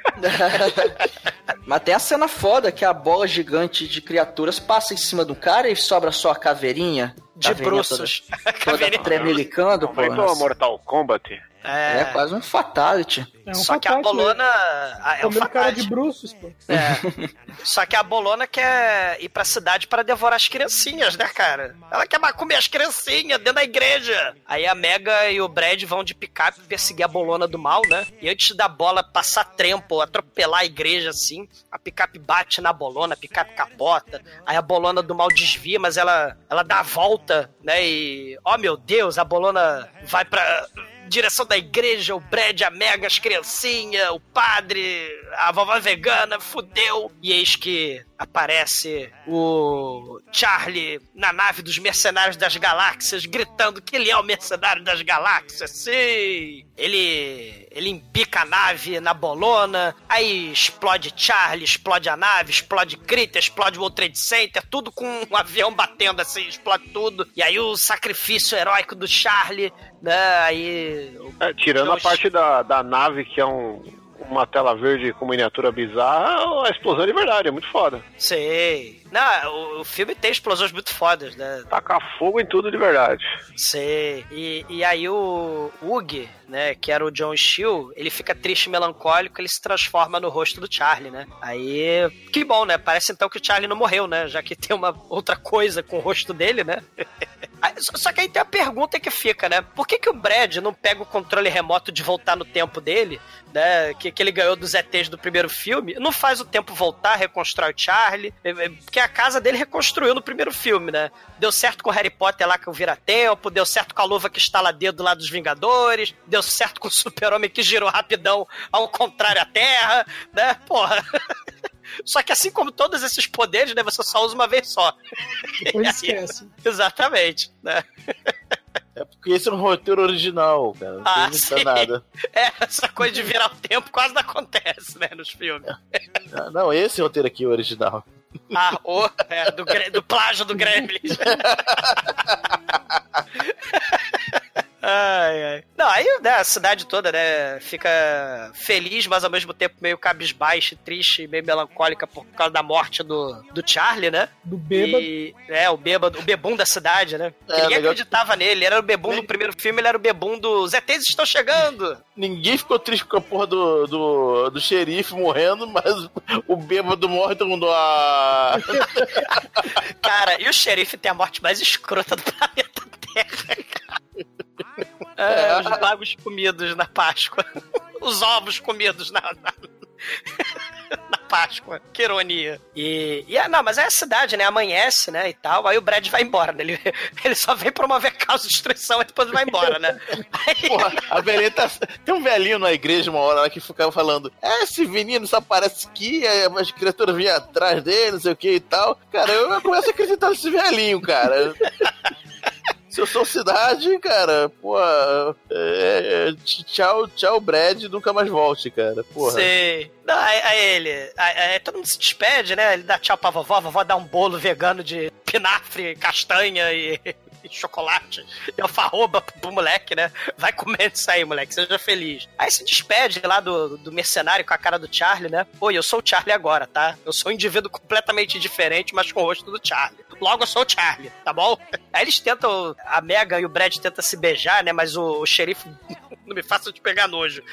[SPEAKER 6] Mas tem a cena foda que a bola gigante de criaturas passa em cima do cara e sobra só a caveirinha.
[SPEAKER 3] De
[SPEAKER 6] Caveirinha
[SPEAKER 3] bruços.
[SPEAKER 6] Toda, toda tremelicando,
[SPEAKER 7] vem
[SPEAKER 6] porra.
[SPEAKER 7] com Mortal Kombat.
[SPEAKER 6] É,
[SPEAKER 3] É,
[SPEAKER 6] quase um fatality.
[SPEAKER 8] É um
[SPEAKER 3] só que a
[SPEAKER 8] fatality,
[SPEAKER 3] bolona.
[SPEAKER 8] né?
[SPEAKER 3] a- É um
[SPEAKER 8] cara de
[SPEAKER 3] fatality.
[SPEAKER 8] bruços, pô.
[SPEAKER 3] É. Só que a Bolona quer ir pra cidade para devorar as criancinhas, né, cara? Ela quer comer as criancinhas dentro da igreja. Aí a Mega e o Brad vão de picape perseguir a Bolona do mal, né? E antes da bola passar trempo, atropelar a igreja assim, a picape bate na Bolona, a picape capota. Aí a Bolona do mal desvia, mas ela, ela dá a volta, né? E, ó meu Deus, a Bolona vai pra direção da igreja, o Brad, a Mega, as criancinhas, o padre, a vovó vegana, fudeu. E eis que aparece o Charlie na nave dos mercenários das galáxias, gritando que ele é o mercenário das galáxias, sim! Ele, ele embica a nave na bolona, aí explode Charlie, explode a nave, explode Krita, explode o World Trade Center, tudo com um avião batendo assim, explode tudo. E aí o sacrifício heróico do Charlie, né? Aí.
[SPEAKER 7] É, tirando a parte da, da nave, que é um, uma tela verde com miniatura bizarra, a explosão é de verdade, é muito foda.
[SPEAKER 3] Sei. Não, o, o filme tem explosões muito fodas, né?
[SPEAKER 7] Tacar fogo em tudo de verdade.
[SPEAKER 3] Sei. E, e aí o Ug, né, que era o John Steele, ele fica triste e melancólico, ele se transforma no rosto do Charlie, né? Aí, que bom, né? Parece então que o Charlie não morreu, né? Já que tem uma outra coisa com o rosto dele, né? Só- que aí tem a pergunta que fica, né? Por que, que o Brad não pega o controle remoto de voltar no tempo dele, né? Que, que ele ganhou dos ETs do primeiro filme? Não faz o tempo voltar, reconstrói o Charlie. eh, eh, Porque a casa dele reconstruiu no primeiro filme, né? Deu certo com o Harry Potter lá que o vira-tempo, deu certo com a luva que estala dedo lá dos Vingadores, deu certo com o Super-Homem que girou rapidão ao contrário à Terra, né? Porra. Só que assim como todos esses poderes, né? Você só usa uma vez só.
[SPEAKER 8] Depois esquece.
[SPEAKER 3] Exatamente, né?
[SPEAKER 4] É porque esse é um roteiro original, cara. Não
[SPEAKER 3] Ah,
[SPEAKER 4] tem
[SPEAKER 3] sim.
[SPEAKER 4] nada.
[SPEAKER 3] É, essa coisa de virar o tempo quase não acontece, né, nos filmes.
[SPEAKER 4] Ah, Não, esse roteiro aqui é o original.
[SPEAKER 3] Ah, o, é, do, do plágio do Gremlins. Ai, ai. Não, aí né, a cidade toda, né, fica feliz, mas ao mesmo tempo meio cabisbaixa, triste, meio melancólica por causa da morte do, do Charlie, né?
[SPEAKER 8] Do bêbado.
[SPEAKER 3] E, é, o bêbado, o bebum da cidade, né?
[SPEAKER 4] É,
[SPEAKER 3] ninguém
[SPEAKER 4] legal.
[SPEAKER 3] acreditava nele, ele era o bebum do primeiro filme, ele era o bebum do ETs estão chegando!
[SPEAKER 4] Ninguém ficou triste com a porra do, do, do xerife morrendo, mas o bêbado morre todo mundo. Ah,
[SPEAKER 3] Cara, e o xerife tem a morte mais escrota do planeta Terra, cara. É, os bagos comidos na Páscoa. Os ovos comidos na, na, na Páscoa. Que ironia. E, e é, não, mas é a cidade, né? Amanhece, né? E tal. Aí o Brad vai embora, né? Ele, ele só vem promover causa de destruição e depois vai embora, né? Aí,
[SPEAKER 4] Porra, a velhinha tá. Tem um velhinho na igreja uma hora lá que ficava falando: É, esse menino só aparece aqui, aí as criaturas vinham atrás dele, não sei o que e tal. Cara, eu começo a acreditar nesse velhinho, cara. Se eu sou cidade, cara, pô, é, é, tchau, tchau, Brad, nunca mais volte, cara. Porra.
[SPEAKER 3] Sei. Não, aí, aí ele. Aí, aí todo mundo se despede, né? Ele dá tchau pra vovó, a vovó dá um bolo vegano de pinafre, castanha e, e chocolate e alfarroba pro moleque, né? Vai comendo isso aí, moleque, seja feliz. Aí se despede lá do, do mercenário com a cara do Charlie, né? Oi, eu sou o Charlie agora, tá? Eu sou um indivíduo completamente diferente, mas com o rosto do Charlie. Logo eu sou o Charlie, tá bom? Aí eles tentam, a Mega e o Brad tentam se beijar, né? Mas o, o xerife não me faça de pegar nojo.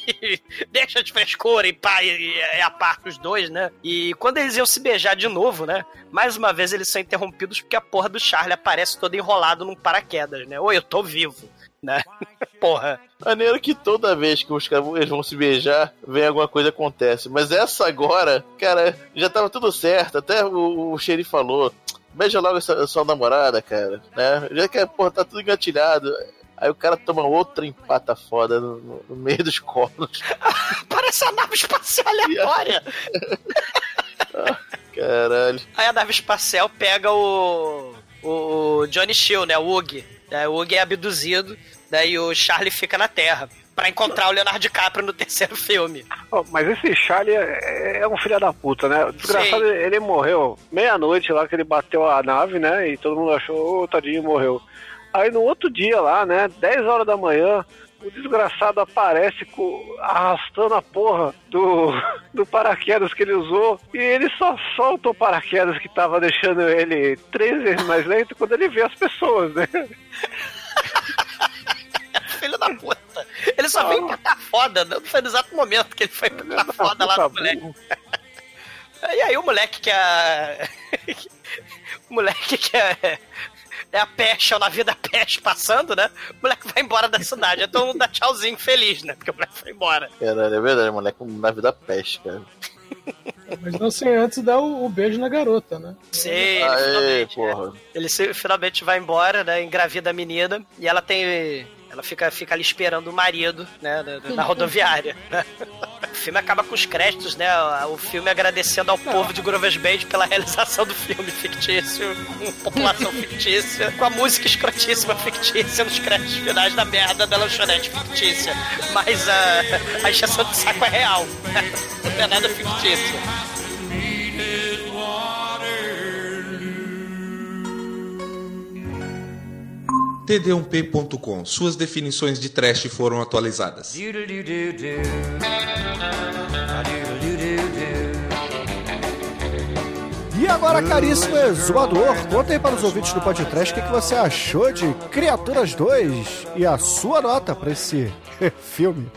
[SPEAKER 3] Deixa de frescura e pá, e, e, e aparta os dois, né? E quando eles iam se beijar de novo, né? Mais uma vez eles são interrompidos porque a porra do Charlie aparece todo enrolado num paraquedas, né? Oi, eu tô vivo, né? Porra.
[SPEAKER 4] Maneiro que toda vez que os caras vão se beijar, vem alguma coisa acontece. Mas essa agora, cara, já tava tudo certo. Até o, o xerife falou. Beija logo essa sua namorada, cara, né? Já que, porra, tá tudo engatilhado. Aí o cara toma outra empata foda no, no- no meio dos cornos.
[SPEAKER 3] Parece a nave espacial aleatória.
[SPEAKER 4] Caralho.
[SPEAKER 3] Aí a nave espacial pega o. O Johnny Shield, né? O Ug. Né, o Ug é abduzido, daí o Charlie fica na Terra. Pra encontrar o Leonardo DiCaprio no terceiro filme.
[SPEAKER 7] Ó, mas esse Charlie é, é um filho da puta, né? O desgraçado, ele morreu meia-noite lá que ele bateu a nave, né? E todo mundo achou, ô, tadinho, morreu. Aí no outro dia lá, né? 10 horas da manhã, o desgraçado aparece com, arrastando a porra do, do paraquedas que ele usou e ele só solta o paraquedas que tava deixando ele três vezes mais lento quando ele vê as pessoas, né?
[SPEAKER 3] Filho da puta. Ele só veio catar foda, não foi no exato momento que ele foi catar foda lá no moleque. E aí o moleque que é. o moleque que é. É a peste, é o navio da peste passando, né? O moleque vai embora da cidade. Aí todo mundo dá tchauzinho feliz, né? Porque o moleque foi embora.
[SPEAKER 4] Caralho, é verdade, moleque, na vida peste, cara.
[SPEAKER 8] Mas não sem antes dar o, o beijo na garota, né?
[SPEAKER 3] Sim, ele
[SPEAKER 4] Aê,
[SPEAKER 3] finalmente,
[SPEAKER 4] porra.
[SPEAKER 3] Ele se- finalmente vai embora, né? Engravida a menina. E ela tem. Ela fica, fica ali esperando o marido, né? Na, na rodoviária. né? O filme acaba com os créditos, né? O filme agradecendo ao povo de Grover's Bay pela realização do filme fictício, população fictícia, com a música escrotíssima fictícia nos créditos finais da merda da lanchonete fictícia. Mas a, a encheção de saco é real. Não é nada fictício.
[SPEAKER 11] td1p.com. Suas definições de trash foram atualizadas.
[SPEAKER 5] E agora, caríssimo exumador, conta aí para os ouvintes do podcast o que, que você achou de Criaturas 2 e a sua nota para esse filme.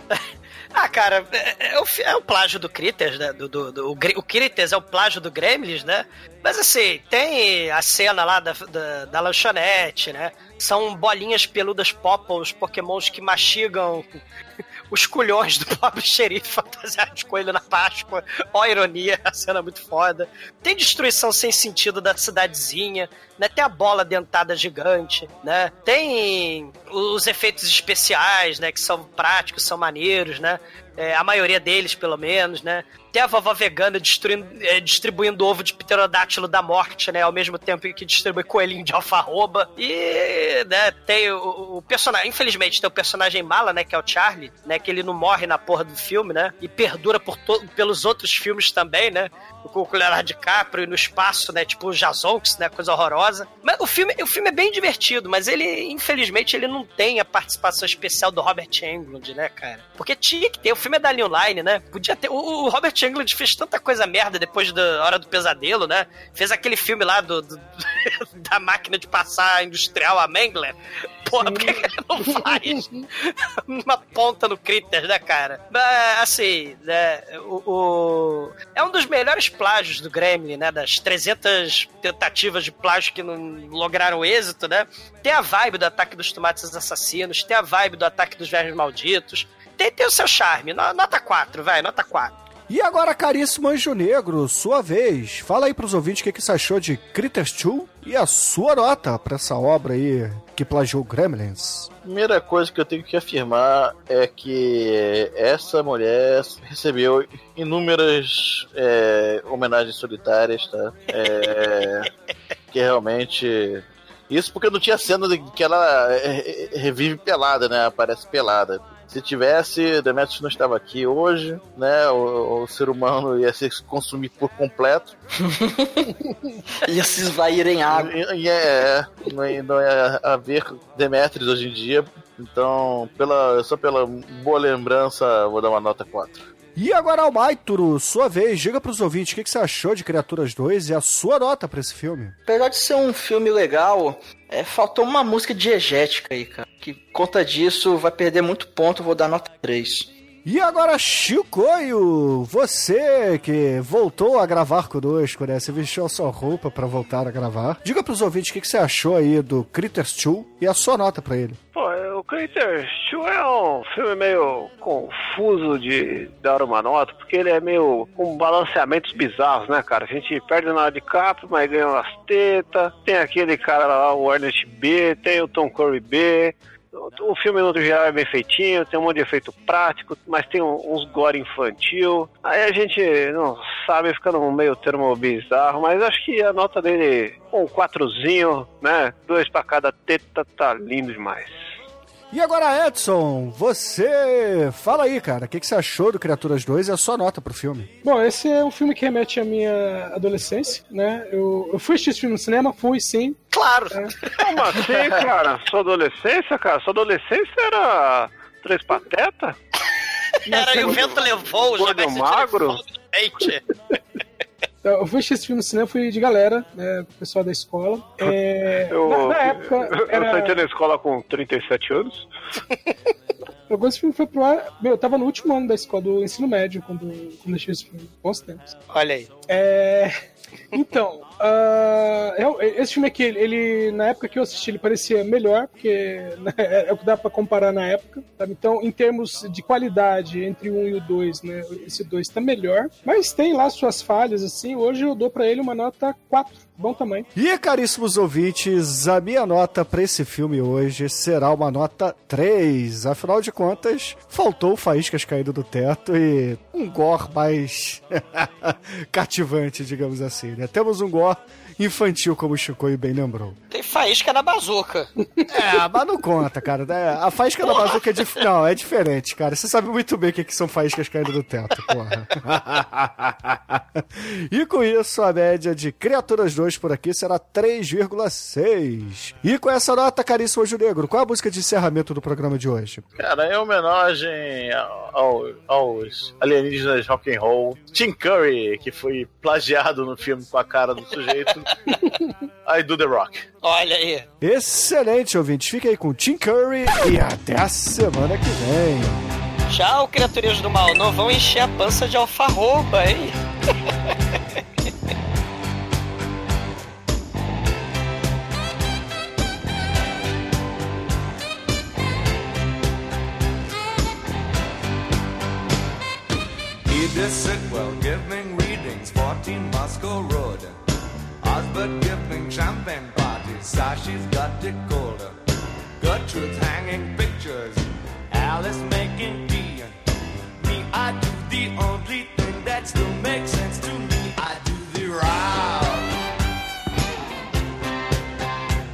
[SPEAKER 3] Ah, cara, é, é o, fi- é o plágio do Critters, né? Do, do, do- o, o Critters é o plágio do Gremlins, né? Mas assim, tem a cena lá da, da, da lanchonete, né? São bolinhas peludas pop, os pokémons que mastigam os culhões do pobre xerife fantasiado de coelho na Páscoa. Ó, a ironia, a cena é muito foda. Tem destruição sem sentido da cidadezinha, né? Tem a bola dentada gigante, né? Tem os efeitos especiais, né? Que são práticos, são maneiros, né? É, a maioria deles, pelo menos, né? Tem a vovó vegana é, distribuindo ovo de pterodátilo da morte, né? Ao mesmo tempo que distribui coelhinho de alfarroba. E, né, tem o, o personagem... Infelizmente, tem o personagem mala, né? Que é o Charlie, né? Que ele não morre na porra do filme, né? E perdura por pelos outros filmes também, né? Com o Leonardo DiCaprio e no espaço, né? Tipo o Jazonks, né? Coisa horrorosa. Mas o filme, o filme é bem divertido, mas ele, infelizmente, ele não tem a participação especial do Robert Englund, né, cara? Porque tinha que ter. O filme é da New Line, né? Podia ter. O, o Robert Englund fez tanta coisa merda depois da Hora do Pesadelo, né? Fez aquele filme lá do, do- da máquina de passar industrial, a Mengler. Porra, por que não faz uma ponta no Critters, né, cara? Mas, assim, né, o, o- é um dos melhores plágios do Gremlin, né? Das 300 tentativas de plágio que não lograram êxito, né? Tem a vibe do Ataque dos Tomates Assassinos, tem a vibe do Ataque dos Vermes Malditos, tem, tem o seu charme. No- Nota 4, vai, nota 4.
[SPEAKER 5] E agora, caríssimo Anjo Negro, sua vez. Fala aí pros ouvintes o que, que você achou de Critters 2 e a sua nota pra essa obra aí que plagiou Gremlins.
[SPEAKER 4] Primeira coisa que eu tenho que afirmar é que essa mulher recebeu inúmeras é, homenagens solitárias, tá? É, que realmente. Isso porque não tinha cena de que ela é, é, revive pelada, né? Aparece pelada. Se tivesse, Demetrius não estava aqui hoje, né? O, o ser humano ia se consumir por completo.
[SPEAKER 6] Ia se esvair em água.
[SPEAKER 4] E, e é, não ia, não ia haver Demetrius hoje em dia. Então, pela, só pela boa lembrança, vou dar uma nota 4.
[SPEAKER 5] E agora, Almaituro, sua vez, diga pros ouvintes o que, que você achou de Criaturas 2 e a sua nota pra esse filme.
[SPEAKER 6] Apesar de ser um filme legal, é, faltou uma música diegética aí, cara. Que conta disso, vai perder muito ponto, vou dar nota 3.
[SPEAKER 5] E agora, Chicoio, você que voltou a gravar conosco, né? Você vestiu a sua roupa pra voltar a gravar. Diga pros ouvintes o que, que você achou aí do Critters 2 e a sua nota pra ele.
[SPEAKER 7] Pô, o Critters 2 é um filme meio confuso de dar uma nota, porque ele é meio com balanceamentos bizarros, né, cara? A gente perde na hora de capa, mas ganha umas tetas. Tem aquele cara lá, o Ernest B, tem o Tom Curry B. O filme no geral é bem feitinho, tem um monte de efeito prático, mas tem um- uns gore infantil. Aí a gente não sabe, fica num meio termo bizarro, mas acho que a nota dele, um quatrozinho, né? Dois pra cada teta, tá lindo demais.
[SPEAKER 5] E agora, Edson, você fala aí, cara, o que, que você achou do Criaturas 2 e a sua nota pro filme.
[SPEAKER 8] Bom, esse é um filme que remete à minha adolescência, né? Eu, eu fui assistir esse filme no cinema, fui sim.
[SPEAKER 3] Claro.
[SPEAKER 7] Como assim, cara? Sua adolescência, cara? Sua adolescência era Três Pateta?
[SPEAKER 3] Era e o vento levou, já
[SPEAKER 7] Gordo magro?
[SPEAKER 8] Eu fui assistir esse filme no cinema, fui de galera, né? Pessoal da escola. É,
[SPEAKER 7] Eu,
[SPEAKER 8] na, na época,
[SPEAKER 7] eu
[SPEAKER 8] era...
[SPEAKER 7] entrei na escola com 37 anos.
[SPEAKER 8] Quando esse filme foi pro ar, meu, eu tava no último ano da escola, do ensino médio, quando, quando eu assisti esse filme. Bons tempos.
[SPEAKER 3] Olha aí.
[SPEAKER 8] É. Então, é- esse filme aqui, ele, na época que eu assisti, ele parecia melhor, porque né, é o que dá pra comparar na época. sabe? Então, em termos de qualidade entre o 1 e o 2, né, esse 2 tá melhor. Mas tem lá suas falhas, assim. Hoje eu dou pra ele uma nota 4. Bom tamanho.
[SPEAKER 5] E, caríssimos ouvintes, a minha nota pra esse filme hoje será uma nota 3. Afinal de contas, faltou faíscas caindo do teto e um gore mais cativante, digamos assim, né? Temos um gore infantil, como o Chicoio bem lembrou.
[SPEAKER 3] Tem faísca na bazuca.
[SPEAKER 5] É, mas não conta, cara. né? A faísca da bazuca é dif... Não, é diferente, cara. Você sabe muito bem o que, que são faíscas caindo do teto, porra. e com isso, a média de Criaturas 2 por aqui será 3,6. E com essa nota, caríssimo Anjo Negro, qual é a música de encerramento do programa de hoje?
[SPEAKER 4] Cara, em homenagem ao- aos alienígenas rock and roll, Tim Curry, que foi plagiado no filme com a cara do sujeito, I Do The Rock.
[SPEAKER 3] Olha aí.
[SPEAKER 5] Excelente, ouvintes. Fique aí com Tim Curry e até a semana que vem.
[SPEAKER 3] Tchau, criaturinhas do mal. Não vão encher a pança de alfarroba, hein?
[SPEAKER 12] Edith Sitwell giving readings, 14 Moscow Road. Osbert giving champagne parties, Sashi's got colder. Gertrude's hanging pictures, Alice making tea. Me, I do the only thing that still makes sense to me. I do the rock.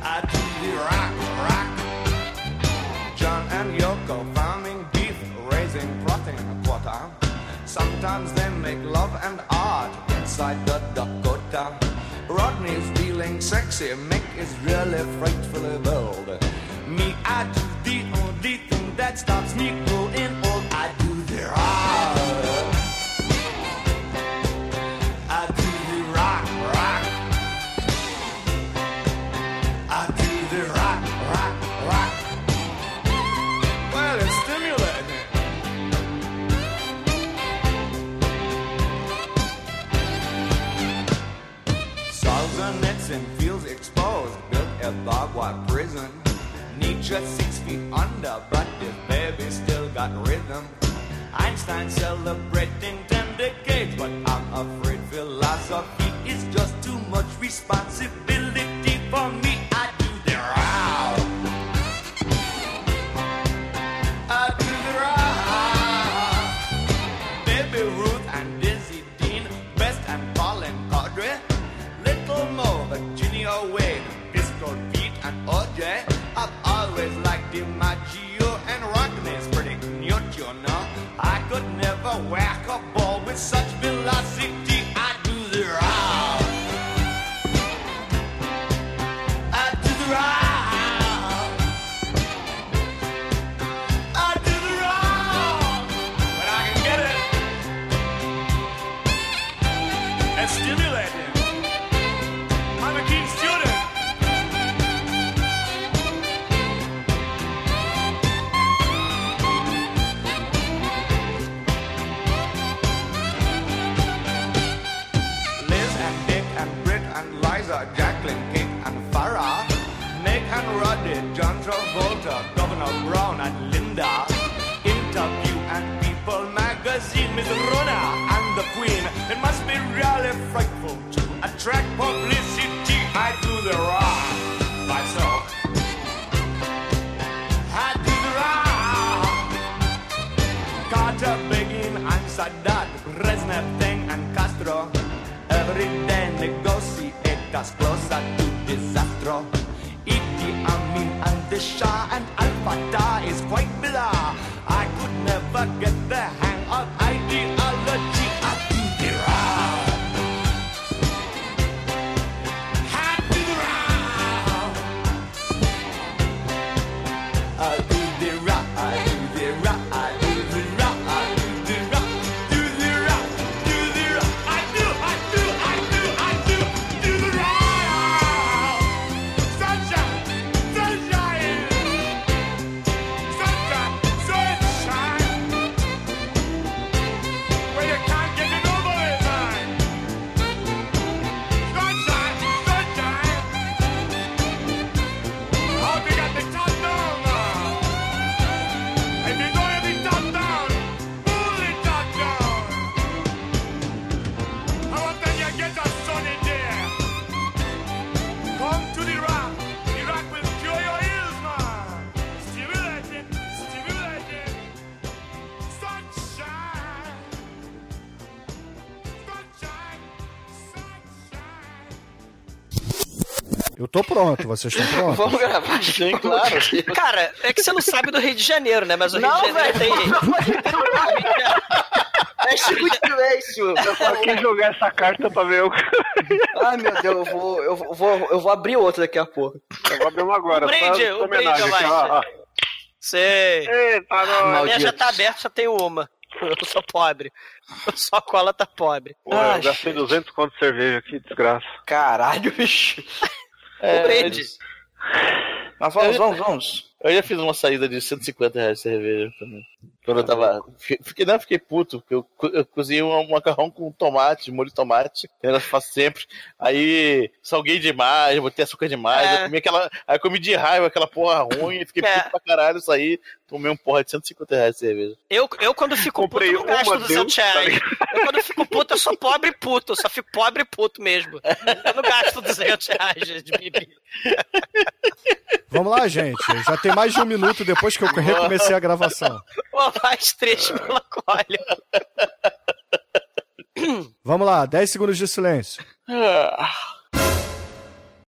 [SPEAKER 12] I do the rock, rock. John and Yoko farming beef, raising protein a quarter. Sometimes they make love and art inside the Dakota. Rodney's feeling sexy, Mick is really frightfully bold. Me, I do the only thing that stops me growing old. I do the rock. A barbed wire prison. Nietzsche six feet under, but his baby still got rhythm. Einstein celebrating 10 decades, but I'm afraid philosophy is just too much responsibility for me. Whack a ball with such velocity. Brown and Linda, Interview and People magazine, Miss Rona and the Queen. It must be really frightful to attract publicity. I do the rock myself. I do the rock. Carter, Begin and Sadat, Brezhnev, Teng and Castro. Every day negotiate us closer to disaster. Idi Amin and the Shah and Al Fatah is quite blah. I could never get the hang of ideology.
[SPEAKER 5] Pronto, vocês estão prontos?
[SPEAKER 6] Vamos gravar.
[SPEAKER 4] Sim, claro.
[SPEAKER 3] Cara, é que você não sabe do Rio de Janeiro, né? Mas o Rio
[SPEAKER 6] Não,
[SPEAKER 3] de Janeiro
[SPEAKER 6] velho.
[SPEAKER 3] tem.
[SPEAKER 6] É silêncio.
[SPEAKER 7] Só quis jogar essa carta pra ver o.
[SPEAKER 6] Ai, meu Deus, eu vou, eu vou, eu vou abrir outro daqui a pouco.
[SPEAKER 7] Eu vou abrir uma agora.
[SPEAKER 3] O brinde,
[SPEAKER 7] só
[SPEAKER 3] o brinde,
[SPEAKER 7] ó.
[SPEAKER 3] Sei.
[SPEAKER 7] Eita,
[SPEAKER 3] A
[SPEAKER 7] não.
[SPEAKER 3] minha já tá aberta, só tem uma. Eu sou pobre. Só a cola tá pobre.
[SPEAKER 7] Pô, eu gastei 200 conto de cerveja aqui, desgraça.
[SPEAKER 6] Caralho, bicho.
[SPEAKER 3] O brinde.
[SPEAKER 6] Mas vamos, vamos, vamos.
[SPEAKER 4] Eu já fiz uma saída de 150 reais de cerveja também. Quando eu tava. Fiquei, não, fiquei puto, porque eu, eu cozinhei um macarrão com tomate, molho de tomate, que eu faço sempre. Aí salguei demais, botei açúcar demais.
[SPEAKER 3] É.
[SPEAKER 4] Eu comi aquela. Aí comi de raiva aquela porra ruim, fiquei
[SPEAKER 3] É.
[SPEAKER 4] puto pra caralho, saí, tomei um porra de 150 reais de cerveja.
[SPEAKER 3] Eu, eu quando fico
[SPEAKER 7] Comprei
[SPEAKER 3] puto, eu gasto
[SPEAKER 7] uma,
[SPEAKER 3] 200
[SPEAKER 7] deu, tá
[SPEAKER 3] reais. Eu quando fico puto, eu sou pobre e puto. Eu só fico pobre e puto mesmo. Eu não gasto 200 reais de bebida.
[SPEAKER 5] Vamos lá, gente. Já tem mais de um minuto depois que eu recomecei a gravação.
[SPEAKER 3] Mais três pela colha.
[SPEAKER 5] Vamos lá, 10 segundos de silêncio.
[SPEAKER 4] Ah,